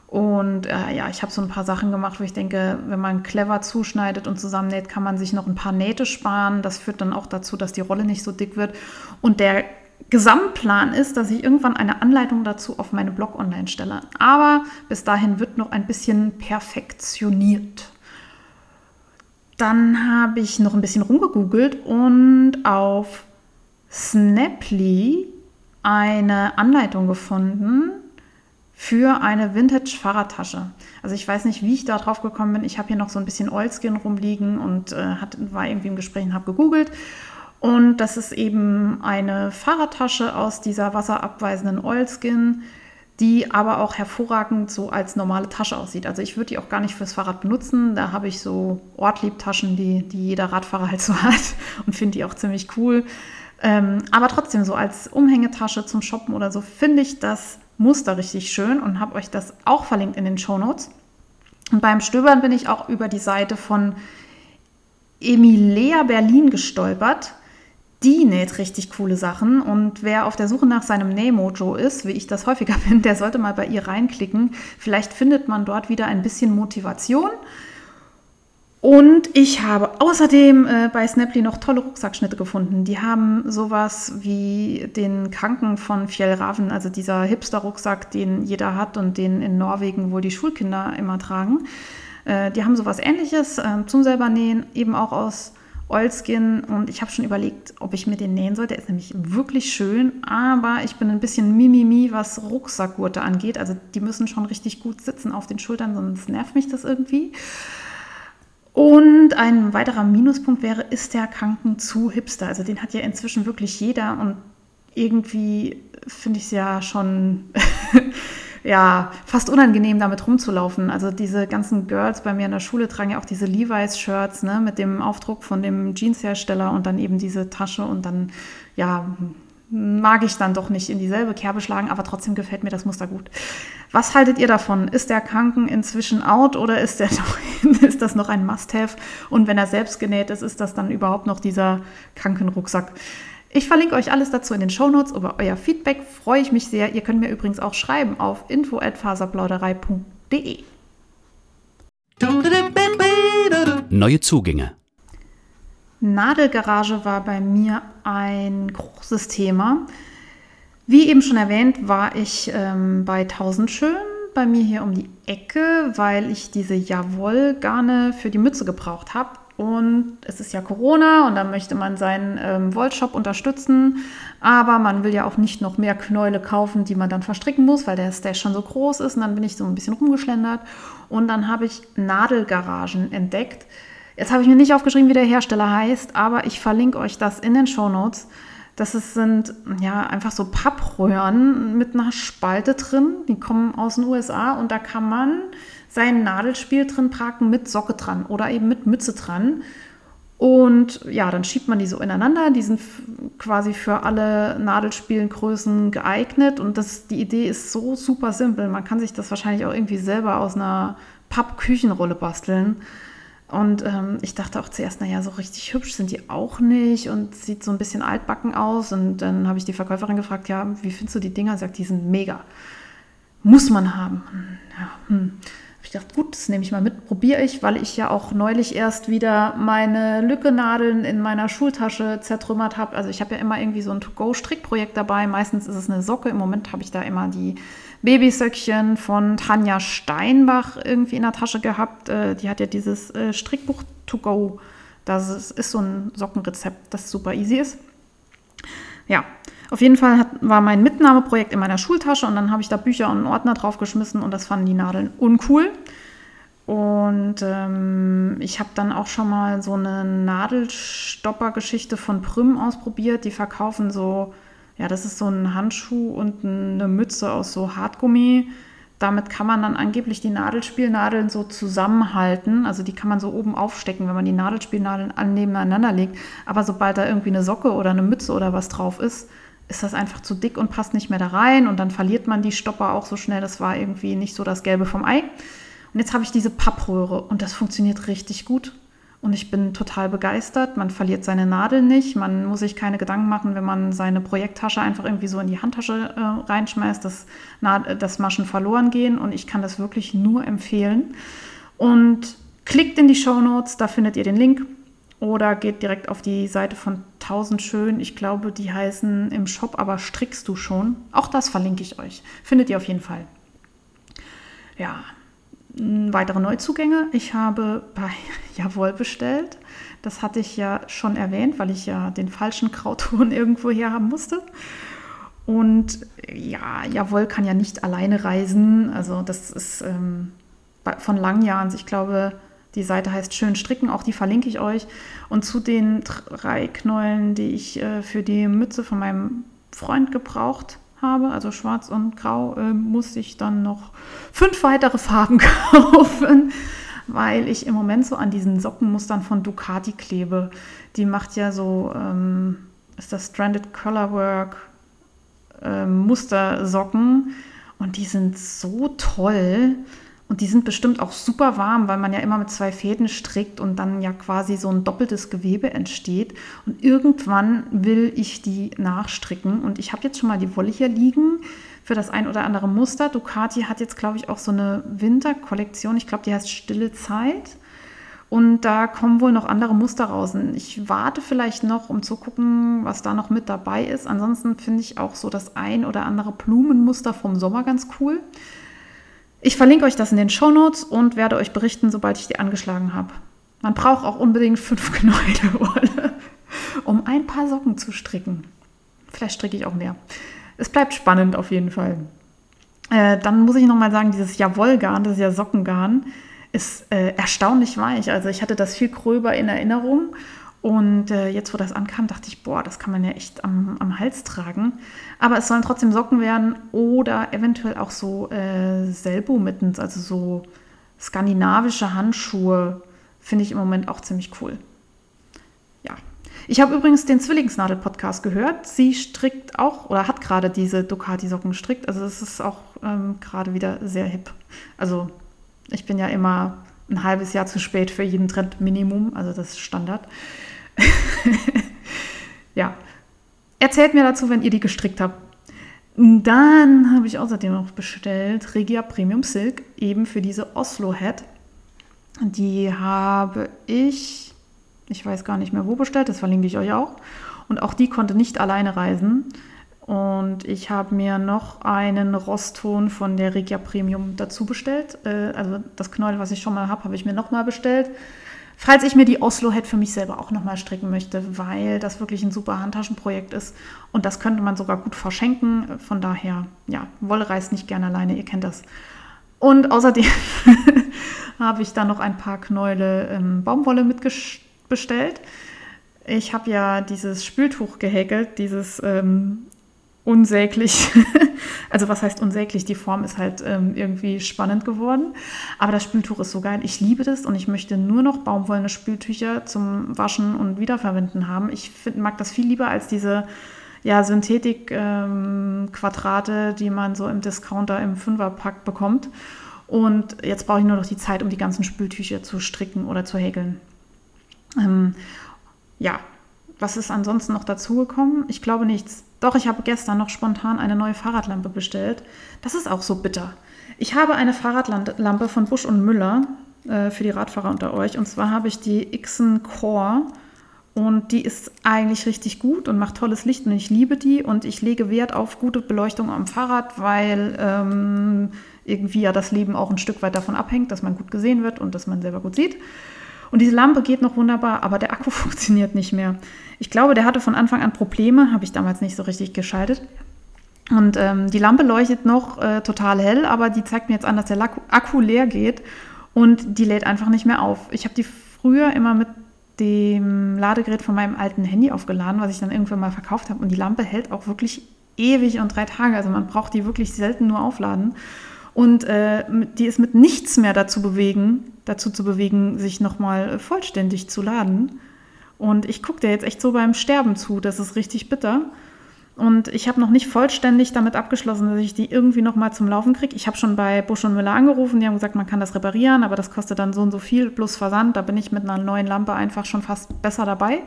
Und äh, ja, ich habe so ein paar Sachen gemacht, wo ich denke, wenn man clever zuschneidet und zusammennäht, kann man sich noch ein paar Nähte sparen. Das führt dann auch dazu, dass die Rolle nicht so dick wird. Und der Gesamtplan ist, dass ich irgendwann eine Anleitung dazu auf meine Blog online stelle. Aber bis dahin wird noch ein bisschen perfektioniert. Dann habe ich noch ein bisschen rumgegoogelt und auf Snaply eine Anleitung gefunden, für eine Vintage-Fahrradtasche. Also ich weiß nicht, wie ich da drauf gekommen bin. Ich habe hier noch so ein bisschen Oilskin rumliegen und äh, hat, war irgendwie im Gespräch und habe gegoogelt. Und das ist eben eine Fahrradtasche aus dieser wasserabweisenden Oilskin, die aber auch hervorragend so als normale Tasche aussieht. Also ich würde die auch gar nicht fürs Fahrrad benutzen. Da habe ich so Ortliebtaschen, die, die jeder Radfahrer halt so hat und finde die auch ziemlich cool. Ähm, aber trotzdem so als Umhängetasche zum Shoppen oder so finde ich das Muster richtig schön und habe euch das auch verlinkt in den Show Notes. Und beim Stöbern bin ich auch über die Seite von Emilia Berlin gestolpert. Die näht richtig coole Sachen und wer auf der Suche nach seinem Nähmojo ist, wie ich das häufiger bin, der sollte mal bei ihr reinklicken. Vielleicht findet man dort wieder ein bisschen Motivation. Und ich habe außerdem äh, bei Snaply noch tolle Rucksackschnitte gefunden. Die haben sowas wie den Kranken von Fjellraven, also dieser Hipster-Rucksack, den jeder hat und den in Norwegen wohl die Schulkinder immer tragen. Äh, die haben sowas ähnliches äh, zum selber nähen, eben auch aus Oilskin. Und ich habe schon überlegt, ob ich mir den nähen soll. Der ist nämlich wirklich schön, aber ich bin ein bisschen mimimi, was Rucksackgurte angeht. Also die müssen schon richtig gut sitzen auf den Schultern, sonst nervt mich das irgendwie. Und ein weiterer Minuspunkt wäre, ist der Kranken zu hipster? Also den hat ja inzwischen wirklich jeder und irgendwie finde ich es ja schon ja, fast unangenehm, damit rumzulaufen. Also diese ganzen Girls bei mir in der Schule tragen ja auch diese Levi's-Shirts ne, mit dem Aufdruck von dem Jeanshersteller und dann eben diese Tasche und dann, ja, mag ich dann doch nicht in dieselbe Kerbe schlagen, aber trotzdem gefällt mir das Muster gut. Was haltet ihr davon? Ist der Kranken inzwischen out oder ist, der noch, ist das noch ein Must-Have? Und wenn er selbst genäht ist, ist das dann überhaupt noch dieser Krankenrucksack? Ich verlinke euch alles dazu in den Shownotes. Über euer Feedback freue ich mich sehr. Ihr könnt mir übrigens auch schreiben auf info@faserplauderei.de. Neue Zugänge. Nadelgarage war bei mir ein großes Thema. Wie eben schon erwähnt, war ich ähm, bei 1000 Schön bei mir hier um die Ecke, weil ich diese Jawoll-Garne für die Mütze gebraucht habe. Und es ist ja Corona und da möchte man seinen ähm, Wollshop unterstützen. Aber man will ja auch nicht noch mehr Knäule kaufen, die man dann verstricken muss, weil der Stash schon so groß ist. Und dann bin ich so ein bisschen rumgeschlendert. Und dann habe ich Nadelgaragen entdeckt. Jetzt habe ich mir nicht aufgeschrieben, wie der Hersteller heißt, aber ich verlinke euch das in den Show Notes. Das sind ja einfach so Pappröhren mit einer Spalte drin. Die kommen aus den USA und da kann man sein Nadelspiel drin parken mit Socke dran oder eben mit Mütze dran. Und ja, dann schiebt man die so ineinander. Die sind quasi für alle Nadelspielengrößen geeignet. Und das, die Idee ist so super simpel. Man kann sich das wahrscheinlich auch irgendwie selber aus einer Pappküchenrolle basteln. Und ähm, ich dachte auch zuerst, naja, so richtig hübsch sind die auch nicht und sieht so ein bisschen altbacken aus. Und dann habe ich die Verkäuferin gefragt, ja, wie findest du die Dinger? Sie sagt, die sind mega. Muss man haben. Ja, hm. Ich dachte, gut, das nehme ich mal mit, probiere ich, weil ich ja auch neulich erst wieder meine Lückenadeln in meiner Schultasche zertrümmert habe. Also ich habe ja immer irgendwie so ein To-Go-Strickprojekt dabei. Meistens ist es eine Socke. Im Moment habe ich da immer die Babysöckchen von Tanja Steinbach irgendwie in der Tasche gehabt. Äh, die hat ja dieses äh, Strickbuch To Go. Das ist so ein Sockenrezept, das super easy ist. Ja, auf jeden Fall hat, war mein Mitnahmeprojekt in meiner Schultasche und dann habe ich da Bücher und einen Ordner draufgeschmissen und das fanden die Nadeln uncool. Und ähm, ich habe dann auch schon mal so eine Nadelstopper-Geschichte von Prüm ausprobiert. Die verkaufen so ja, das ist so ein Handschuh und eine Mütze aus so Hartgummi. Damit kann man dann angeblich die Nadelspielnadeln so zusammenhalten. Also die kann man so oben aufstecken, wenn man die Nadelspielnadeln nebeneinander legt. Aber sobald da irgendwie eine Socke oder eine Mütze oder was drauf ist, ist das einfach zu dick und passt nicht mehr da rein. Und dann verliert man die Stopper auch so schnell. Das war irgendwie nicht so das Gelbe vom Ei. Und jetzt habe ich diese Pappröhre und das funktioniert richtig gut. Und ich bin total begeistert. Man verliert seine Nadel nicht. Man muss sich keine Gedanken machen, wenn man seine Projekttasche einfach irgendwie so in die Handtasche äh, reinschmeißt, dass, dass Maschen verloren gehen. Und ich kann das wirklich nur empfehlen. Und klickt in die Show Notes, da findet ihr den Link. Oder geht direkt auf die Seite von 1000 Schön. Ich glaube, die heißen im Shop, aber strickst du schon? Auch das verlinke ich euch. Findet ihr auf jeden Fall. Ja, weitere Neuzugänge. Ich habe bei Jawohl bestellt. Das hatte ich ja schon erwähnt, weil ich ja den falschen Krauton irgendwo her haben musste. Und ja, Jawohl kann ja nicht alleine reisen. Also das ist ähm, von langen Jahren. Ich glaube, die Seite heißt Schön Stricken, auch die verlinke ich euch. Und zu den drei Knäulen, die ich äh, für die Mütze von meinem Freund gebraucht habe, also schwarz und grau, äh, muss ich dann noch fünf weitere Farben kaufen, weil ich im Moment so an diesen Sockenmustern von Ducati klebe. Die macht ja so, ähm, ist das Stranded Colorwork äh, Mustersocken und die sind so toll. Und die sind bestimmt auch super warm, weil man ja immer mit zwei Fäden strickt und dann ja quasi so ein doppeltes Gewebe entsteht. Und irgendwann will ich die nachstricken. Und ich habe jetzt schon mal die Wolle hier liegen für das ein oder andere Muster. Ducati hat jetzt, glaube ich, auch so eine Winterkollektion. Ich glaube, die heißt Stille Zeit. Und da kommen wohl noch andere Muster raus. Und ich warte vielleicht noch, um zu gucken, was da noch mit dabei ist. Ansonsten finde ich auch so das ein oder andere Blumenmuster vom Sommer ganz cool. Ich verlinke euch das in den Show Notes und werde euch berichten, sobald ich die angeschlagen habe. Man braucht auch unbedingt fünf Knäule Wolle, um ein paar Socken zu stricken. Vielleicht stricke ich auch mehr. Es bleibt spannend auf jeden Fall. Äh, dann muss ich nochmal sagen, dieses Jawollgarn, das ist ja Sockengarn, ist äh, erstaunlich weich. Also ich hatte das viel gröber in Erinnerung und äh, jetzt, wo das ankam, dachte ich, boah, das kann man ja echt am, am Hals tragen. Aber es sollen trotzdem Socken werden oder eventuell auch so äh, Selbo-Mittens, also so skandinavische Handschuhe, finde ich im Moment auch ziemlich cool. Ja. Ich habe übrigens den Zwillingsnadel-Podcast gehört. Sie strickt auch oder hat gerade diese Ducati-Socken gestrickt. Also es ist auch ähm, gerade wieder sehr hip. Also ich bin ja immer ein halbes Jahr zu spät für jeden Trend Minimum, also das ist Standard. ja. Erzählt mir dazu, wenn ihr die gestrickt habt. Dann habe ich außerdem noch bestellt Regia Premium Silk, eben für diese Oslo Hat. Die habe ich, ich weiß gar nicht mehr wo bestellt, das verlinke ich euch auch. Und auch die konnte nicht alleine reisen. Und ich habe mir noch einen Rostton von der Regia Premium dazu bestellt. Äh, also das Knäuel, was ich schon mal habe, habe ich mir nochmal bestellt. Falls ich mir die Oslo-Head für mich selber auch nochmal stricken möchte, weil das wirklich ein super Handtaschenprojekt ist. Und das könnte man sogar gut verschenken. Von daher, ja, Wolle reißt nicht gerne alleine, ihr kennt das. Und außerdem habe ich dann noch ein paar Knäule ähm, Baumwolle mitbestellt. Ich habe ja dieses Spültuch gehäkelt, dieses ähm, unsäglich. also was heißt unsäglich? Die Form ist halt ähm, irgendwie spannend geworden. Aber das Spültuch ist so geil. Ich liebe das und ich möchte nur noch baumwollene Spültücher zum Waschen und Wiederverwenden haben. Ich find, mag das viel lieber als diese ja, Synthetik-Quadrate, ähm, die man so im Discounter im Fünferpack bekommt. Und jetzt brauche ich nur noch die Zeit, um die ganzen Spültücher zu stricken oder zu häkeln. Ähm, ja, was ist ansonsten noch dazugekommen? Ich glaube nichts. Doch, ich habe gestern noch spontan eine neue Fahrradlampe bestellt. Das ist auch so bitter. Ich habe eine Fahrradlampe von Busch und Müller äh, für die Radfahrer unter euch. Und zwar habe ich die Xen Core. Und die ist eigentlich richtig gut und macht tolles Licht und ich liebe die. Und ich lege Wert auf gute Beleuchtung am Fahrrad, weil ähm, irgendwie ja das Leben auch ein Stück weit davon abhängt, dass man gut gesehen wird und dass man selber gut sieht. Und diese Lampe geht noch wunderbar, aber der Akku funktioniert nicht mehr. Ich glaube, der hatte von Anfang an Probleme, habe ich damals nicht so richtig geschaltet. Und ähm, die Lampe leuchtet noch äh, total hell, aber die zeigt mir jetzt an, dass der Akku leer geht und die lädt einfach nicht mehr auf. Ich habe die früher immer mit dem Ladegerät von meinem alten Handy aufgeladen, was ich dann irgendwann mal verkauft habe. Und die Lampe hält auch wirklich ewig und drei Tage. Also man braucht die wirklich selten nur aufladen. Und äh, die ist mit nichts mehr dazu bewegen, dazu zu bewegen, sich nochmal vollständig zu laden. Und ich gucke dir jetzt echt so beim Sterben zu. Das ist richtig bitter. Und ich habe noch nicht vollständig damit abgeschlossen, dass ich die irgendwie nochmal zum Laufen kriege. Ich habe schon bei Busch und Müller angerufen, die haben gesagt, man kann das reparieren, aber das kostet dann so und so viel plus Versand. Da bin ich mit einer neuen Lampe einfach schon fast besser dabei.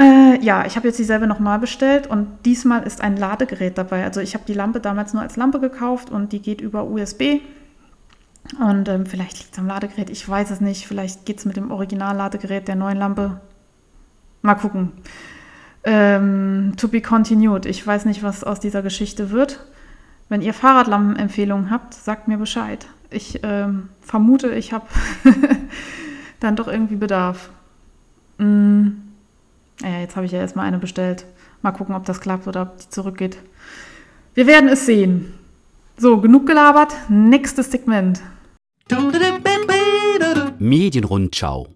Äh, ja, ich habe jetzt dieselbe nochmal bestellt und diesmal ist ein Ladegerät dabei. Also ich habe die Lampe damals nur als Lampe gekauft und die geht über USB. Und ähm, vielleicht liegt es am Ladegerät, ich weiß es nicht. Vielleicht geht es mit dem Original-Ladegerät der neuen Lampe. Mal gucken. Ähm, to be continued. Ich weiß nicht, was aus dieser Geschichte wird. Wenn ihr Fahrradlampenempfehlungen habt, sagt mir Bescheid. Ich ähm, vermute, ich habe dann doch irgendwie Bedarf. Mm. Ja, jetzt habe ich ja erstmal eine bestellt. Mal gucken, ob das klappt oder ob die zurückgeht. Wir werden es sehen. So, genug gelabert. Nächstes Segment. Medienrundschau.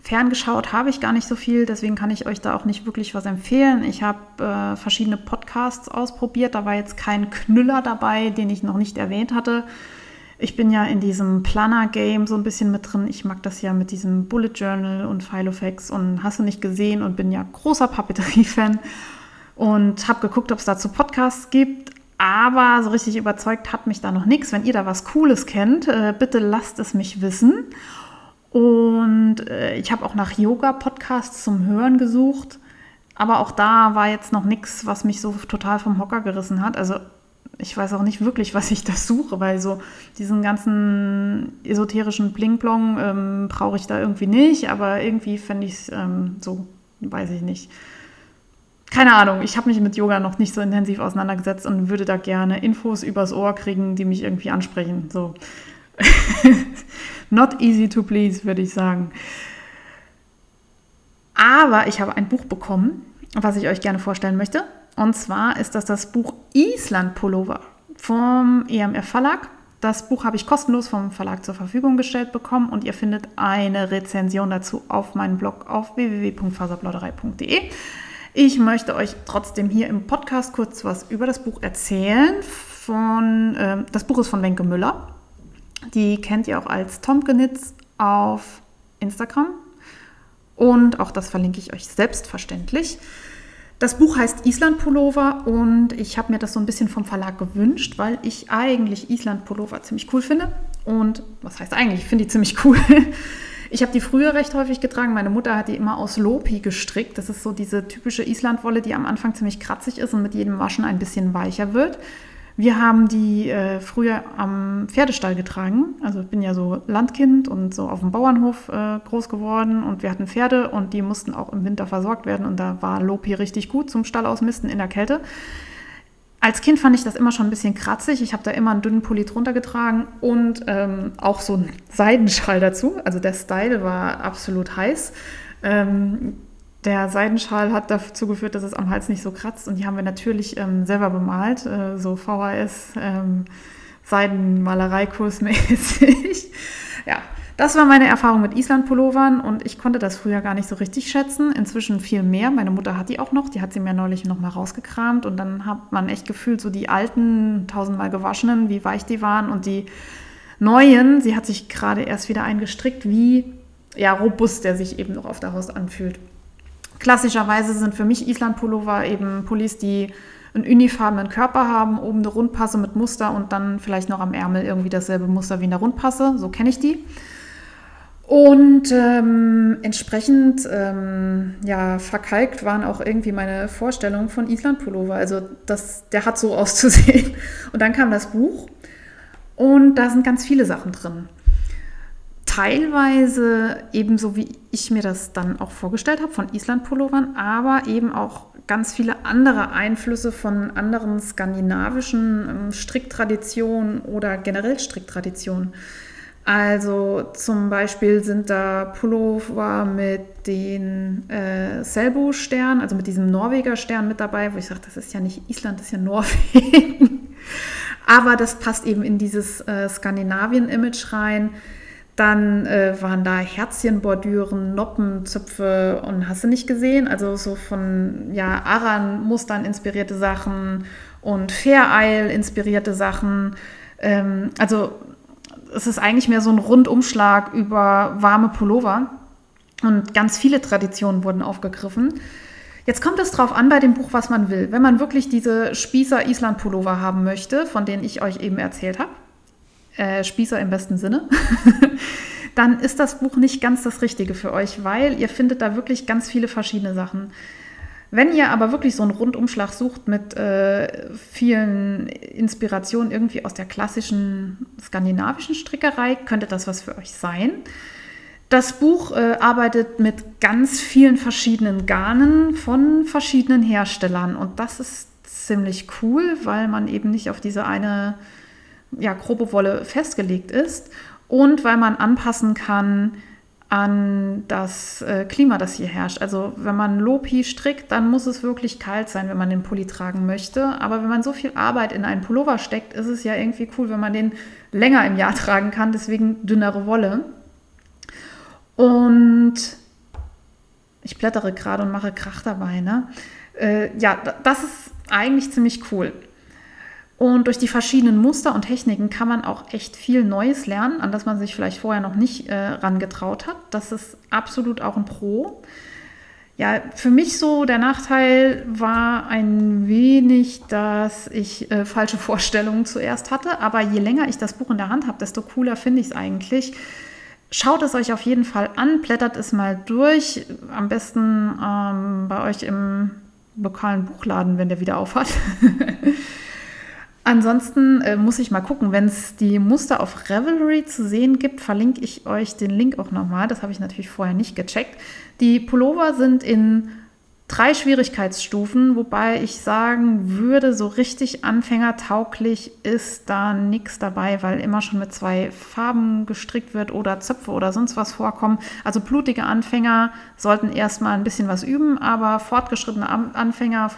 Ferngeschaut habe ich gar nicht so viel, deswegen kann ich euch da auch nicht wirklich was empfehlen. Ich habe äh, verschiedene Podcasts ausprobiert. Da war jetzt kein Knüller dabei, den ich noch nicht erwähnt hatte. Ich bin ja in diesem Planner-Game so ein bisschen mit drin. Ich mag das ja mit diesem Bullet Journal und Filofax und hast du nicht gesehen und bin ja großer Papeterie-Fan und habe geguckt, ob es dazu Podcasts gibt. Aber so richtig überzeugt hat mich da noch nichts. Wenn ihr da was Cooles kennt, äh, bitte lasst es mich wissen. Und äh, ich habe auch nach Yoga-Podcasts zum Hören gesucht. Aber auch da war jetzt noch nichts, was mich so total vom Hocker gerissen hat. Also ich weiß auch nicht wirklich, was ich da suche, weil so diesen ganzen esoterischen Blingplong ähm, brauche ich da irgendwie nicht, aber irgendwie fände ich es ähm, so, weiß ich nicht. Keine Ahnung, ich habe mich mit Yoga noch nicht so intensiv auseinandergesetzt und würde da gerne Infos übers Ohr kriegen, die mich irgendwie ansprechen. So. Not easy to please, würde ich sagen. Aber ich habe ein Buch bekommen, was ich euch gerne vorstellen möchte. Und zwar ist das das Buch Island Pullover vom EMF Verlag. Das Buch habe ich kostenlos vom Verlag zur Verfügung gestellt bekommen und ihr findet eine Rezension dazu auf meinem Blog auf www.faserplauderei.de. Ich möchte euch trotzdem hier im Podcast kurz was über das Buch erzählen. Von, äh, das Buch ist von Wenke Müller. Die kennt ihr auch als Tomkenitz auf Instagram. Und auch das verlinke ich euch selbstverständlich. Das Buch heißt Island Pullover und ich habe mir das so ein bisschen vom Verlag gewünscht, weil ich eigentlich Island Pullover ziemlich cool finde. Und was heißt eigentlich? Ich finde die ziemlich cool. Ich habe die früher recht häufig getragen. Meine Mutter hat die immer aus Lopi gestrickt. Das ist so diese typische Islandwolle, die am Anfang ziemlich kratzig ist und mit jedem Waschen ein bisschen weicher wird. Wir haben die äh, früher am Pferdestall getragen. Also ich bin ja so Landkind und so auf dem Bauernhof äh, groß geworden und wir hatten Pferde und die mussten auch im Winter versorgt werden und da war Lopi richtig gut zum Stall ausmisten in der Kälte. Als Kind fand ich das immer schon ein bisschen kratzig. Ich habe da immer einen dünnen Pulli drunter getragen und ähm, auch so einen Seidenschal dazu. Also der Style war absolut heiß. Ähm, der Seidenschal hat dazu geführt, dass es am Hals nicht so kratzt und die haben wir natürlich ähm, selber bemalt, äh, so VHS, ähm, Seidenmalereikurs mäßig. ja, das war meine Erfahrung mit Island-Pullovern und ich konnte das früher gar nicht so richtig schätzen. Inzwischen viel mehr. Meine Mutter hat die auch noch, die hat sie mir neulich noch mal rausgekramt und dann hat man echt gefühlt, so die alten, tausendmal gewaschenen, wie weich die waren und die neuen, sie hat sich gerade erst wieder eingestrickt, wie ja, robust der sich eben noch auf der Haut anfühlt. Klassischerweise sind für mich Island-Pullover eben Pullis, die einen unifarbenen Körper haben, oben eine Rundpasse mit Muster und dann vielleicht noch am Ärmel irgendwie dasselbe Muster wie in der Rundpasse. So kenne ich die. Und ähm, entsprechend ähm, ja, verkalkt waren auch irgendwie meine Vorstellungen von Island Pullover. Also das, der hat so auszusehen. Und dann kam das Buch und da sind ganz viele Sachen drin teilweise ebenso wie ich mir das dann auch vorgestellt habe von Island-Pullovern, aber eben auch ganz viele andere Einflüsse von anderen skandinavischen ähm, Stricktraditionen oder generell Stricktraditionen. Also zum Beispiel sind da Pullover mit den äh, Selbo-Stern, also mit diesem Norweger-Stern mit dabei, wo ich sage, das ist ja nicht Island, das ist ja Norwegen. Aber das passt eben in dieses äh, Skandinavien-Image rein. Dann äh, waren da Herzchenbordüren, Noppenzöpfe und hast du nicht gesehen? Also so von ja, Aran-Mustern inspirierte Sachen und Fair Isle inspirierte Sachen. Ähm, also es ist eigentlich mehr so ein Rundumschlag über warme Pullover. Und ganz viele Traditionen wurden aufgegriffen. Jetzt kommt es drauf an bei dem Buch, was man will. Wenn man wirklich diese Spießer-Island-Pullover haben möchte, von denen ich euch eben erzählt habe, äh, Spießer im besten Sinne, dann ist das Buch nicht ganz das Richtige für euch, weil ihr findet da wirklich ganz viele verschiedene Sachen. Wenn ihr aber wirklich so einen Rundumschlag sucht mit äh, vielen Inspirationen irgendwie aus der klassischen skandinavischen Strickerei, könnte das was für euch sein. Das Buch äh, arbeitet mit ganz vielen verschiedenen Garnen von verschiedenen Herstellern und das ist ziemlich cool, weil man eben nicht auf diese eine ja, grobe Wolle festgelegt ist und weil man anpassen kann an das äh, Klima, das hier herrscht. Also wenn man Lopi strickt, dann muss es wirklich kalt sein, wenn man den Pulli tragen möchte. Aber wenn man so viel Arbeit in einen Pullover steckt, ist es ja irgendwie cool, wenn man den länger im Jahr tragen kann, deswegen dünnere Wolle. Und ich blättere gerade und mache Krach dabei. Ne? Äh, ja, das ist eigentlich ziemlich cool. Und durch die verschiedenen Muster und Techniken kann man auch echt viel Neues lernen, an das man sich vielleicht vorher noch nicht äh, rangetraut hat. Das ist absolut auch ein Pro. Ja, für mich so der Nachteil war ein wenig, dass ich äh, falsche Vorstellungen zuerst hatte. Aber je länger ich das Buch in der Hand habe, desto cooler finde ich es eigentlich. Schaut es euch auf jeden Fall an, blättert es mal durch. Am besten ähm, bei euch im lokalen Buchladen, wenn der wieder auf hat. Ansonsten äh, muss ich mal gucken, wenn es die Muster auf Revelry zu sehen gibt, verlinke ich euch den Link auch nochmal. Das habe ich natürlich vorher nicht gecheckt. Die Pullover sind in drei Schwierigkeitsstufen, wobei ich sagen würde, so richtig anfängertauglich ist da nichts dabei, weil immer schon mit zwei Farben gestrickt wird oder Zöpfe oder sonst was vorkommen. Also blutige Anfänger sollten erstmal ein bisschen was üben, aber fortgeschrittene Anfänger,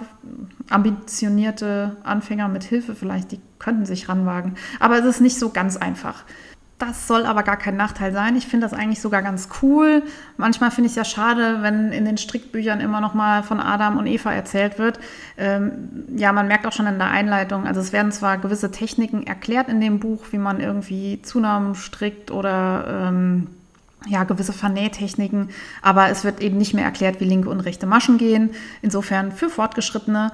ambitionierte Anfänger mit Hilfe vielleicht, die könnten sich ranwagen. Aber es ist nicht so ganz einfach. Das soll aber gar kein Nachteil sein. Ich finde das eigentlich sogar ganz cool. Manchmal finde ich es ja schade, wenn in den Strickbüchern immer noch mal von Adam und Eva erzählt wird. Ähm, ja, man merkt auch schon in der Einleitung, also es werden zwar gewisse Techniken erklärt in dem Buch, wie man irgendwie Zunahmen strickt oder ähm, ja, gewisse Vernähtechniken, aber es wird eben nicht mehr erklärt, wie linke und rechte Maschen gehen. Insofern für Fortgeschrittene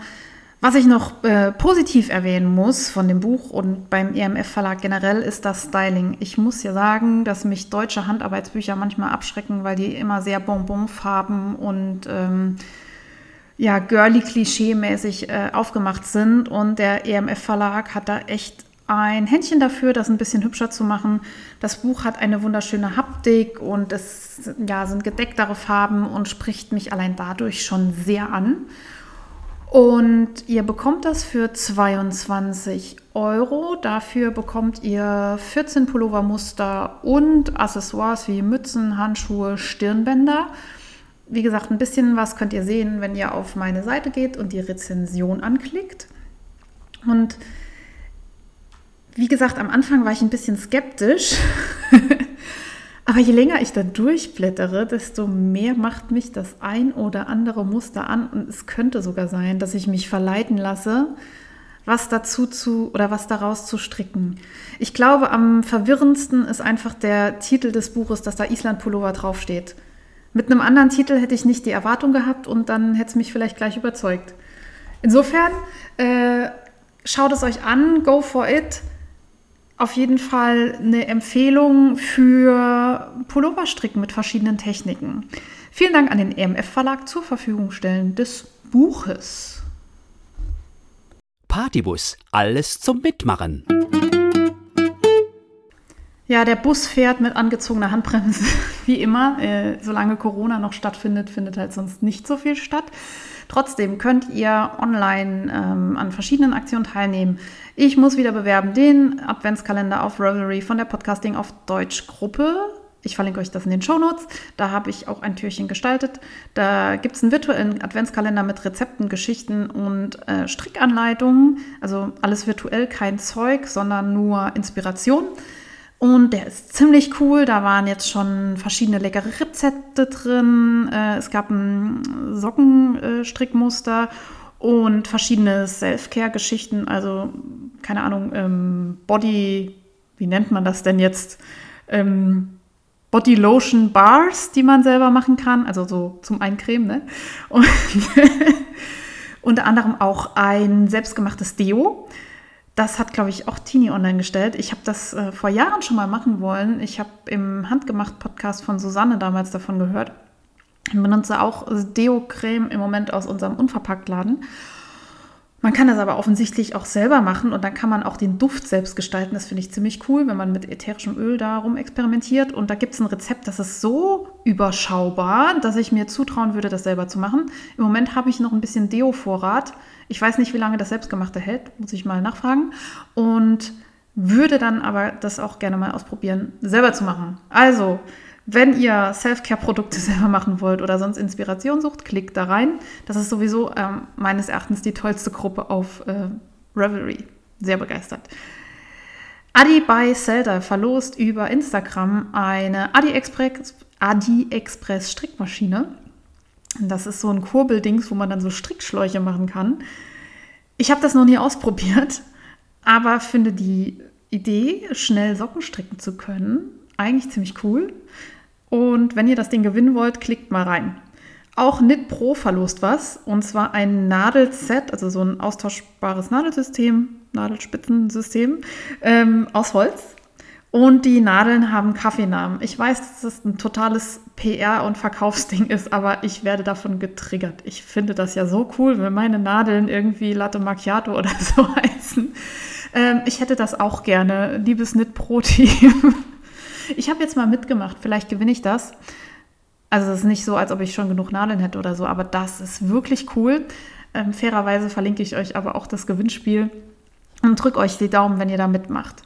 was ich noch äh, positiv erwähnen muss von dem Buch und beim EMF Verlag generell ist das Styling. Ich muss ja sagen, dass mich deutsche Handarbeitsbücher manchmal abschrecken, weil die immer sehr Bonbonfarben und ähm, ja, girly-klischee-mäßig äh, aufgemacht sind. Und der EMF-Verlag hat da echt ein Händchen dafür, das ein bisschen hübscher zu machen. Das Buch hat eine wunderschöne Haptik und es ja, sind gedecktere Farben und spricht mich allein dadurch schon sehr an. Und ihr bekommt das für 22 Euro. Dafür bekommt ihr 14 Pullovermuster und Accessoires wie Mützen, Handschuhe, Stirnbänder. Wie gesagt, ein bisschen was könnt ihr sehen, wenn ihr auf meine Seite geht und die Rezension anklickt. Und wie gesagt, am Anfang war ich ein bisschen skeptisch. Aber je länger ich da durchblättere, desto mehr macht mich das ein oder andere Muster an. Und es könnte sogar sein, dass ich mich verleiten lasse, was dazu zu oder was daraus zu stricken. Ich glaube, am verwirrendsten ist einfach der Titel des Buches, dass da Island Pullover draufsteht. Mit einem anderen Titel hätte ich nicht die Erwartung gehabt und dann hätte es mich vielleicht gleich überzeugt. Insofern, äh, schaut es euch an, go for it auf jeden Fall eine Empfehlung für Pulloverstricken mit verschiedenen Techniken. Vielen Dank an den EMF Verlag zur Verfügung stellen des Buches. Partybus, alles zum Mitmachen. Ja, der Bus fährt mit angezogener Handbremse, wie immer. Äh, solange Corona noch stattfindet, findet halt sonst nicht so viel statt. Trotzdem könnt ihr online ähm, an verschiedenen Aktionen teilnehmen. Ich muss wieder bewerben den Adventskalender auf Revelry von der Podcasting auf Deutsch Gruppe. Ich verlinke euch das in den Show Notes. Da habe ich auch ein Türchen gestaltet. Da gibt es einen virtuellen Adventskalender mit Rezepten, Geschichten und äh, Strickanleitungen. Also alles virtuell, kein Zeug, sondern nur Inspiration. Und der ist ziemlich cool. Da waren jetzt schon verschiedene leckere Rezepte drin. Äh, es gab ein Sockenstrickmuster und verschiedene Self-Care-Geschichten. Also, keine Ahnung, ähm, Body, wie nennt man das denn jetzt? Ähm, Body Lotion Bars, die man selber machen kann. Also so zum Eincremen, ne? Und unter anderem auch ein selbstgemachtes Deo das hat, glaube ich, auch Tini online gestellt. Ich habe das äh, vor Jahren schon mal machen wollen. Ich habe im Handgemacht-Podcast von Susanne damals davon gehört. Ich benutze auch Deo-Creme im Moment aus unserem Unverpacktladen. Man kann das aber offensichtlich auch selber machen und dann kann man auch den Duft selbst gestalten. Das finde ich ziemlich cool, wenn man mit ätherischem Öl darum experimentiert. Und da gibt es ein Rezept, das ist so überschaubar, dass ich mir zutrauen würde, das selber zu machen. Im Moment habe ich noch ein bisschen Deo-Vorrat. Ich weiß nicht, wie lange das Selbstgemachte hält, muss ich mal nachfragen. Und würde dann aber das auch gerne mal ausprobieren, selber zu machen. Also, wenn ihr Self-Care-Produkte selber machen wollt oder sonst Inspiration sucht, klickt da rein. Das ist sowieso ähm, meines Erachtens die tollste Gruppe auf äh, Revelry. Sehr begeistert. Adi by Zelda verlost über Instagram eine AliExpress, AliExpress Strickmaschine. Das ist so ein Kurbeldings, wo man dann so Strickschläuche machen kann. Ich habe das noch nie ausprobiert, aber finde die Idee, schnell Socken stricken zu können, eigentlich ziemlich cool. Und wenn ihr das Ding gewinnen wollt, klickt mal rein. Auch Knit Pro verlost was, und zwar ein Nadelset, also so ein austauschbares Nadelsystem, Nadelspitzensystem ähm, aus Holz. Und die Nadeln haben Kaffeenamen. Ich weiß, dass das ein totales PR- und Verkaufsding ist, aber ich werde davon getriggert. Ich finde das ja so cool, wenn meine Nadeln irgendwie Latte Macchiato oder so heißen. Ähm, ich hätte das auch gerne, liebes Knit Pro-Team. Ich habe jetzt mal mitgemacht, vielleicht gewinne ich das. Also es ist nicht so, als ob ich schon genug Nadeln hätte oder so, aber das ist wirklich cool. Ähm, fairerweise verlinke ich euch aber auch das Gewinnspiel und drücke euch die Daumen, wenn ihr da mitmacht.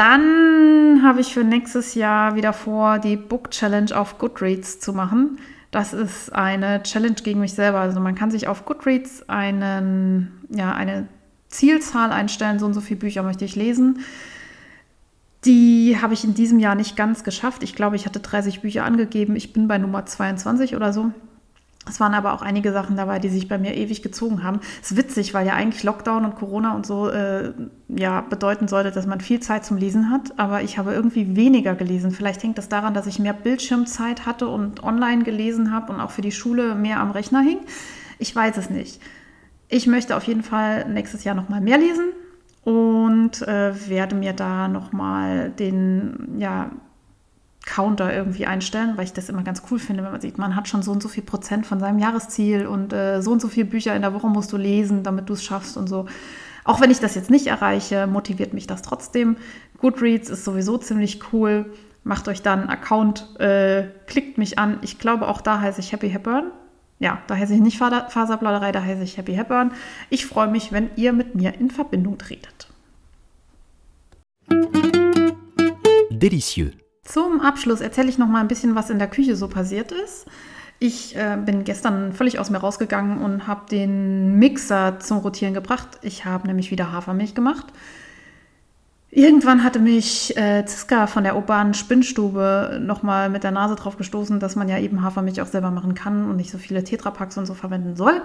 Dann habe ich für nächstes Jahr wieder vor, die Book Challenge auf Goodreads zu machen. Das ist eine Challenge gegen mich selber. Also man kann sich auf Goodreads einen, ja, eine Zielzahl einstellen, so und so viele Bücher möchte ich lesen. Die habe ich in diesem Jahr nicht ganz geschafft. Ich glaube, ich hatte 30 Bücher angegeben. Ich bin bei Nummer 22 oder so. Es waren aber auch einige Sachen dabei, die sich bei mir ewig gezogen haben. Es ist witzig, weil ja eigentlich Lockdown und Corona und so äh, ja bedeuten sollte, dass man viel Zeit zum Lesen hat. Aber ich habe irgendwie weniger gelesen. Vielleicht hängt das daran, dass ich mehr Bildschirmzeit hatte und online gelesen habe und auch für die Schule mehr am Rechner hing. Ich weiß es nicht. Ich möchte auf jeden Fall nächstes Jahr noch mal mehr lesen und äh, werde mir da nochmal den ja, Counter irgendwie einstellen, weil ich das immer ganz cool finde, wenn man sieht, man hat schon so und so viel Prozent von seinem Jahresziel und äh, so und so viele Bücher in der Woche musst du lesen, damit du es schaffst und so. Auch wenn ich das jetzt nicht erreiche, motiviert mich das trotzdem. Goodreads ist sowieso ziemlich cool. Macht euch dann einen Account, äh, klickt mich an. Ich glaube, auch da heiße ich Happy Hepburn. Ja, da heiße ich nicht Faserplauderei, da heiße ich Happy Hepburn. Ich freue mich, wenn ihr mit mir in Verbindung tretet. Delicieux. Zum Abschluss erzähle ich noch mal ein bisschen, was in der Küche so passiert ist. Ich äh, bin gestern völlig aus mir rausgegangen und habe den Mixer zum Rotieren gebracht. Ich habe nämlich wieder Hafermilch gemacht. Irgendwann hatte mich äh, Ziska von der urbanen Spinnstube nochmal mit der Nase drauf gestoßen, dass man ja eben Hafermilch auch selber machen kann und nicht so viele Tetrapacks und so verwenden soll.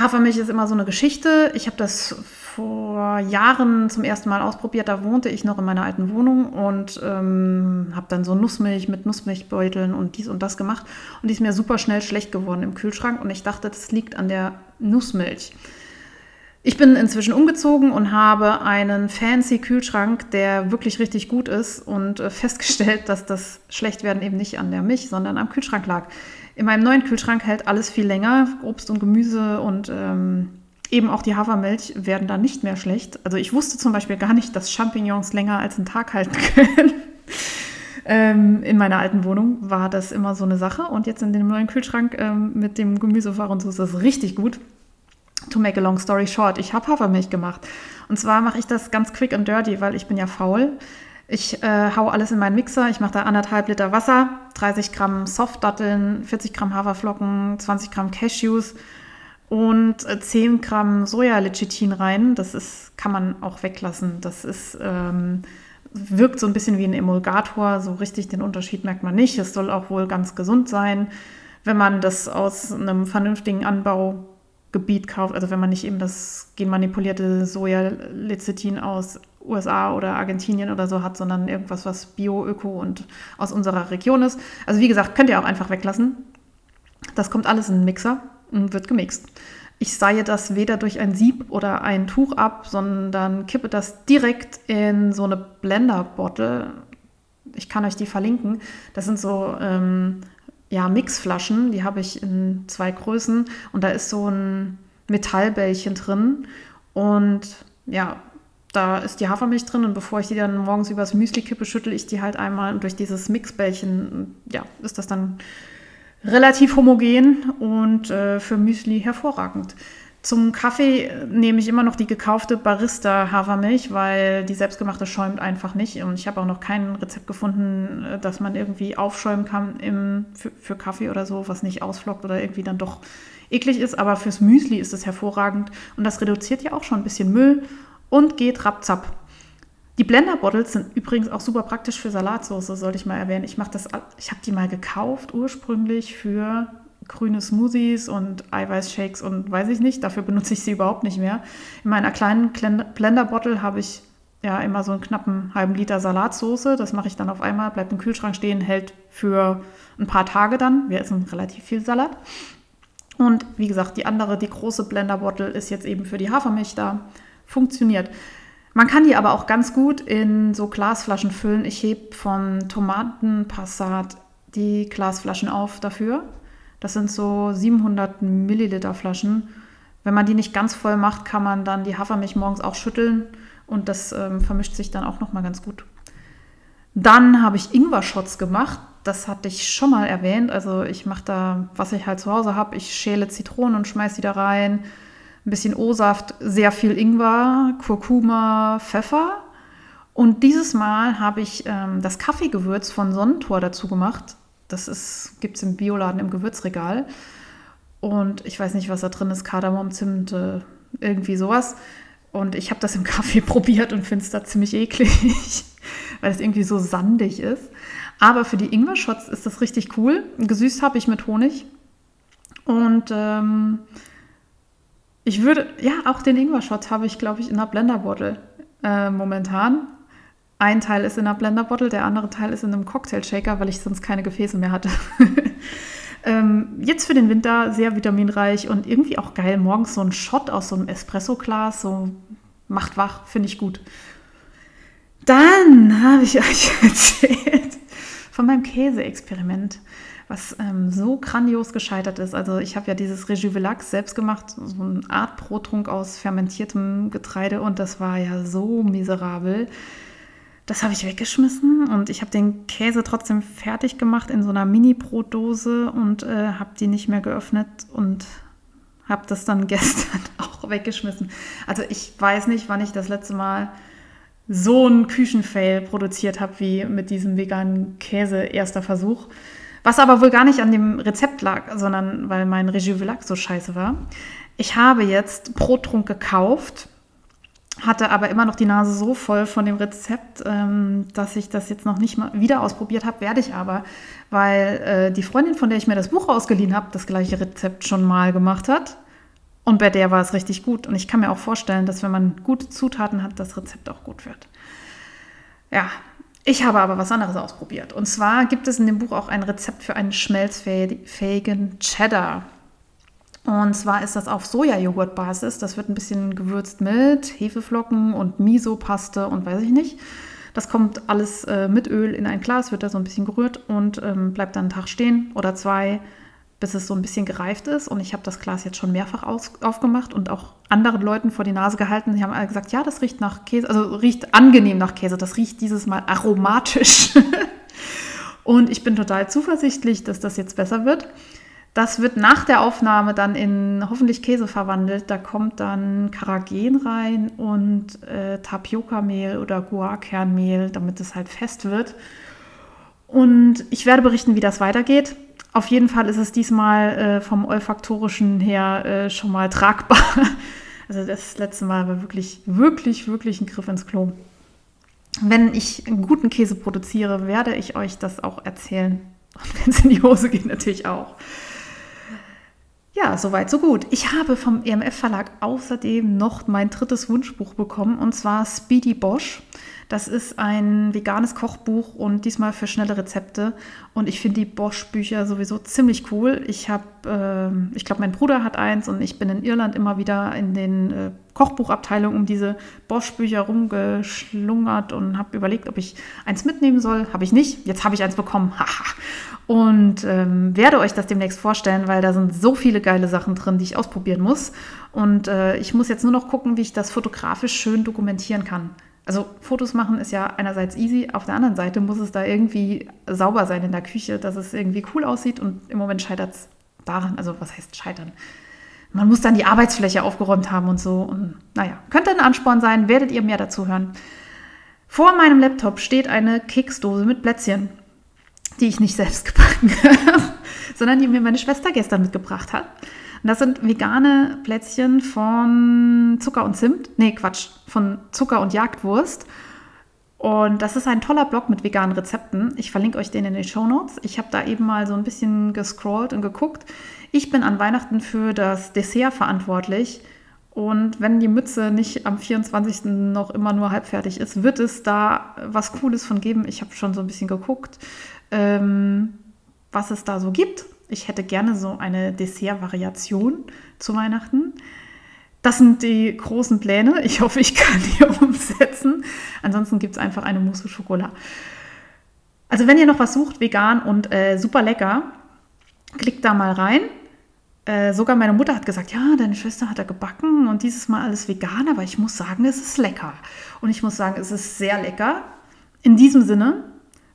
Hafermilch ist immer so eine Geschichte. Ich habe das vor Jahren zum ersten Mal ausprobiert. Da wohnte ich noch in meiner alten Wohnung und ähm, habe dann so Nussmilch mit Nussmilchbeuteln und dies und das gemacht. Und die ist mir super schnell schlecht geworden im Kühlschrank. Und ich dachte, das liegt an der Nussmilch. Ich bin inzwischen umgezogen und habe einen fancy Kühlschrank, der wirklich richtig gut ist und äh, festgestellt, dass das Schlechtwerden eben nicht an der Milch, sondern am Kühlschrank lag. In meinem neuen Kühlschrank hält alles viel länger. Obst und Gemüse und ähm, eben auch die Hafermilch werden da nicht mehr schlecht. Also ich wusste zum Beispiel gar nicht, dass Champignons länger als einen Tag halten können. ähm, in meiner alten Wohnung war das immer so eine Sache. Und jetzt in dem neuen Kühlschrank ähm, mit dem Gemüsefach und so ist das richtig gut. To make a long story short, ich habe Hafermilch gemacht. Und zwar mache ich das ganz quick and dirty, weil ich bin ja faul. Ich äh, hau alles in meinen Mixer. Ich mache da anderthalb Liter Wasser, 30 Gramm Softdatteln, 40 Gramm Haferflocken, 20 Gramm Cashews und 10 äh, Gramm Sojalecithin rein. Das ist, kann man auch weglassen. Das ist, ähm, wirkt so ein bisschen wie ein Emulgator. So richtig den Unterschied merkt man nicht. Es soll auch wohl ganz gesund sein, wenn man das aus einem vernünftigen Anbaugebiet kauft. Also wenn man nicht eben das genmanipulierte Sojalecithin aus USA oder Argentinien oder so hat, sondern irgendwas, was Bio, Öko und aus unserer Region ist. Also wie gesagt, könnt ihr auch einfach weglassen. Das kommt alles in den Mixer und wird gemixt. Ich seihe das weder durch ein Sieb oder ein Tuch ab, sondern kippe das direkt in so eine Blender-Bottle. Ich kann euch die verlinken. Das sind so ähm, ja, Mixflaschen, die habe ich in zwei Größen und da ist so ein Metallbällchen drin. Und ja, da ist die Hafermilch drin und bevor ich die dann morgens übers Müsli kippe, schüttel ich die halt einmal und durch dieses Mixbällchen, ja, ist das dann relativ homogen und äh, für Müsli hervorragend. Zum Kaffee nehme ich immer noch die gekaufte Barista Hafermilch, weil die selbstgemachte schäumt einfach nicht. Und ich habe auch noch kein Rezept gefunden, äh, dass man irgendwie aufschäumen kann im, für, für Kaffee oder so, was nicht ausflockt oder irgendwie dann doch eklig ist. Aber fürs Müsli ist es hervorragend. Und das reduziert ja auch schon ein bisschen Müll und geht rapzapp. Die Blender Bottles sind übrigens auch super praktisch für Salatsauce, sollte ich mal erwähnen. Ich ich habe die mal gekauft ursprünglich für grüne Smoothies und Eiweißshakes und weiß ich nicht. Dafür benutze ich sie überhaupt nicht mehr. In meiner kleinen Blender Bottle habe ich ja immer so einen knappen halben Liter Salatsauce. Das mache ich dann auf einmal, bleibt im Kühlschrank stehen, hält für ein paar Tage dann. Wir essen relativ viel Salat. Und wie gesagt, die andere, die große Blender Bottle ist jetzt eben für die Hafermilch da funktioniert. Man kann die aber auch ganz gut in so Glasflaschen füllen. Ich hebe von Tomatenpassat die Glasflaschen auf dafür. Das sind so 700 Milliliter Flaschen. Wenn man die nicht ganz voll macht, kann man dann die Hafermilch morgens auch schütteln und das ähm, vermischt sich dann auch noch mal ganz gut. Dann habe ich Ingwer-Shots gemacht. Das hatte ich schon mal erwähnt. Also ich mache da, was ich halt zu Hause habe. Ich schäle Zitronen und schmeiße die da rein ein bisschen O-Saft, sehr viel Ingwer, Kurkuma, Pfeffer. Und dieses Mal habe ich ähm, das Kaffeegewürz von Sonnentor dazu gemacht. Das gibt es im Bioladen im Gewürzregal. Und ich weiß nicht, was da drin ist, Kardamom, Zimt, äh, irgendwie sowas. Und ich habe das im Kaffee probiert und finde es da ziemlich eklig, weil es irgendwie so sandig ist. Aber für die Ingwer-Shots ist das richtig cool. Gesüßt habe ich mit Honig. Und ähm, ich würde, ja, auch den Ingwer-Shot habe ich, glaube ich, in einer Blender-Bottle äh, momentan. Ein Teil ist in einer Blender-Bottle, der andere Teil ist in einem Cocktail-Shaker, weil ich sonst keine Gefäße mehr hatte. ähm, jetzt für den Winter sehr vitaminreich und irgendwie auch geil. Morgens so ein Shot aus so einem Espresso-Glas, so macht wach, finde ich gut. Dann habe ich euch erzählt von meinem Käse-Experiment, was ähm, so grandios gescheitert ist. Also ich habe ja dieses Rejuvelax selbst gemacht, so eine Art Brottrunk aus fermentiertem Getreide und das war ja so miserabel. Das habe ich weggeschmissen und ich habe den Käse trotzdem fertig gemacht in so einer Mini-Brotdose und äh, habe die nicht mehr geöffnet und habe das dann gestern auch weggeschmissen. Also ich weiß nicht, wann ich das letzte Mal so einen Küchenfail produziert habe wie mit diesem veganen Käse erster Versuch. Was aber wohl gar nicht an dem Rezept lag, sondern weil mein Rejuvilac so scheiße war. Ich habe jetzt Brottrunk gekauft hatte aber immer noch die Nase so voll von dem Rezept, ähm, dass ich das jetzt noch nicht mal wieder ausprobiert habe, werde ich aber, weil äh, die Freundin, von der ich mir das Buch ausgeliehen habe, das gleiche Rezept schon mal gemacht hat. Und bei der war es richtig gut. Und ich kann mir auch vorstellen, dass wenn man gute Zutaten hat, das Rezept auch gut wird. Ja, ich habe aber was anderes ausprobiert. Und zwar gibt es in dem Buch auch ein Rezept für einen schmelzfähigen Cheddar. Und zwar ist das auf Sojajoghurt-Basis. Das wird ein bisschen gewürzt mit Hefeflocken und Miso-Paste und weiß ich nicht. Das kommt alles äh, mit Öl in ein Glas, wird da so ein bisschen gerührt und ähm, bleibt dann einen Tag stehen oder zwei, bis es so ein bisschen gereift ist. Und ich habe das Glas jetzt schon mehrfach aus, aufgemacht und auch anderen Leuten vor die Nase gehalten. Die haben alle gesagt, ja, das riecht nach Käse, also riecht angenehm nach Käse. Das riecht dieses Mal aromatisch. und ich bin total zuversichtlich, dass das jetzt besser wird. Das wird nach der Aufnahme dann in hoffentlich Käse verwandelt. Da kommt dann Karagen rein und äh, Tapioca-Mehl oder Guarkernmehl, damit es halt fest wird. Und ich werde berichten, wie das weitergeht. Auf jeden Fall ist es diesmal äh, vom olfaktorischen her äh, schon mal tragbar. Also das letzte Mal war wirklich, wirklich, wirklich ein Griff ins Klo. Wenn ich einen guten Käse produziere, werde ich euch das auch erzählen. Und wenn es in die Hose geht, natürlich auch. Ja, soweit, so gut. Ich habe vom EMF Verlag außerdem noch mein drittes Wunschbuch bekommen und zwar Speedy Bosch. Das ist ein veganes Kochbuch und diesmal für schnelle Rezepte. Und ich finde die Bosch-Bücher sowieso ziemlich cool. Ich habe, äh, ich glaube, mein Bruder hat eins und ich bin in Irland immer wieder in den äh, Kochbuchabteilungen um diese Bosch-Bücher rumgeschlungert und habe überlegt, ob ich eins mitnehmen soll. Habe ich nicht. Jetzt habe ich eins bekommen. und ähm, werde euch das demnächst vorstellen, weil da sind so viele geile Sachen drin, die ich ausprobieren muss. Und äh, ich muss jetzt nur noch gucken, wie ich das fotografisch schön dokumentieren kann. Also Fotos machen ist ja einerseits easy, auf der anderen Seite muss es da irgendwie sauber sein in der Küche, dass es irgendwie cool aussieht und im Moment scheitert es daran, also was heißt scheitern? Man muss dann die Arbeitsfläche aufgeräumt haben und so und naja, könnte ein Ansporn sein, werdet ihr mehr dazu hören. Vor meinem Laptop steht eine Keksdose mit Plätzchen, die ich nicht selbst gebacken habe, sondern die mir meine Schwester gestern mitgebracht hat. Und das sind vegane Plätzchen von Zucker und Zimt. Nee, Quatsch, von Zucker und Jagdwurst. Und das ist ein toller Blog mit veganen Rezepten. Ich verlinke euch den in den Show Notes. Ich habe da eben mal so ein bisschen gescrollt und geguckt. Ich bin an Weihnachten für das Dessert verantwortlich. Und wenn die Mütze nicht am 24. noch immer nur halbfertig ist, wird es da was Cooles von geben. Ich habe schon so ein bisschen geguckt, ähm, was es da so gibt ich hätte gerne so eine Dessert-Variation zu Weihnachten. Das sind die großen Pläne. Ich hoffe, ich kann die umsetzen. Ansonsten gibt es einfach eine Mousse Schokolade. Also wenn ihr noch was sucht, vegan und äh, super lecker, klickt da mal rein. Äh, sogar meine Mutter hat gesagt, ja, deine Schwester hat da gebacken und dieses Mal alles vegan, aber ich muss sagen, es ist lecker. Und ich muss sagen, es ist sehr lecker. In diesem Sinne,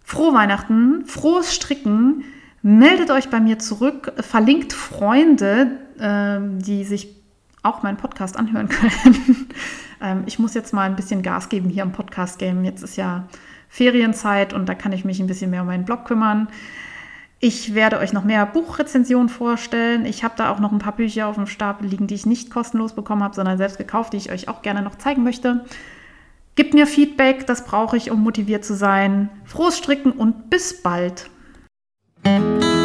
frohe Weihnachten, frohes Stricken, Meldet euch bei mir zurück, verlinkt Freunde, ähm, die sich auch meinen Podcast anhören können. ähm, ich muss jetzt mal ein bisschen Gas geben hier im Podcast-Game. Jetzt ist ja Ferienzeit und da kann ich mich ein bisschen mehr um meinen Blog kümmern. Ich werde euch noch mehr Buchrezensionen vorstellen. Ich habe da auch noch ein paar Bücher auf dem Stapel liegen, die ich nicht kostenlos bekommen habe, sondern selbst gekauft, die ich euch auch gerne noch zeigen möchte. Gebt mir Feedback, das brauche ich, um motiviert zu sein. Frohes Stricken und bis bald. Thank you.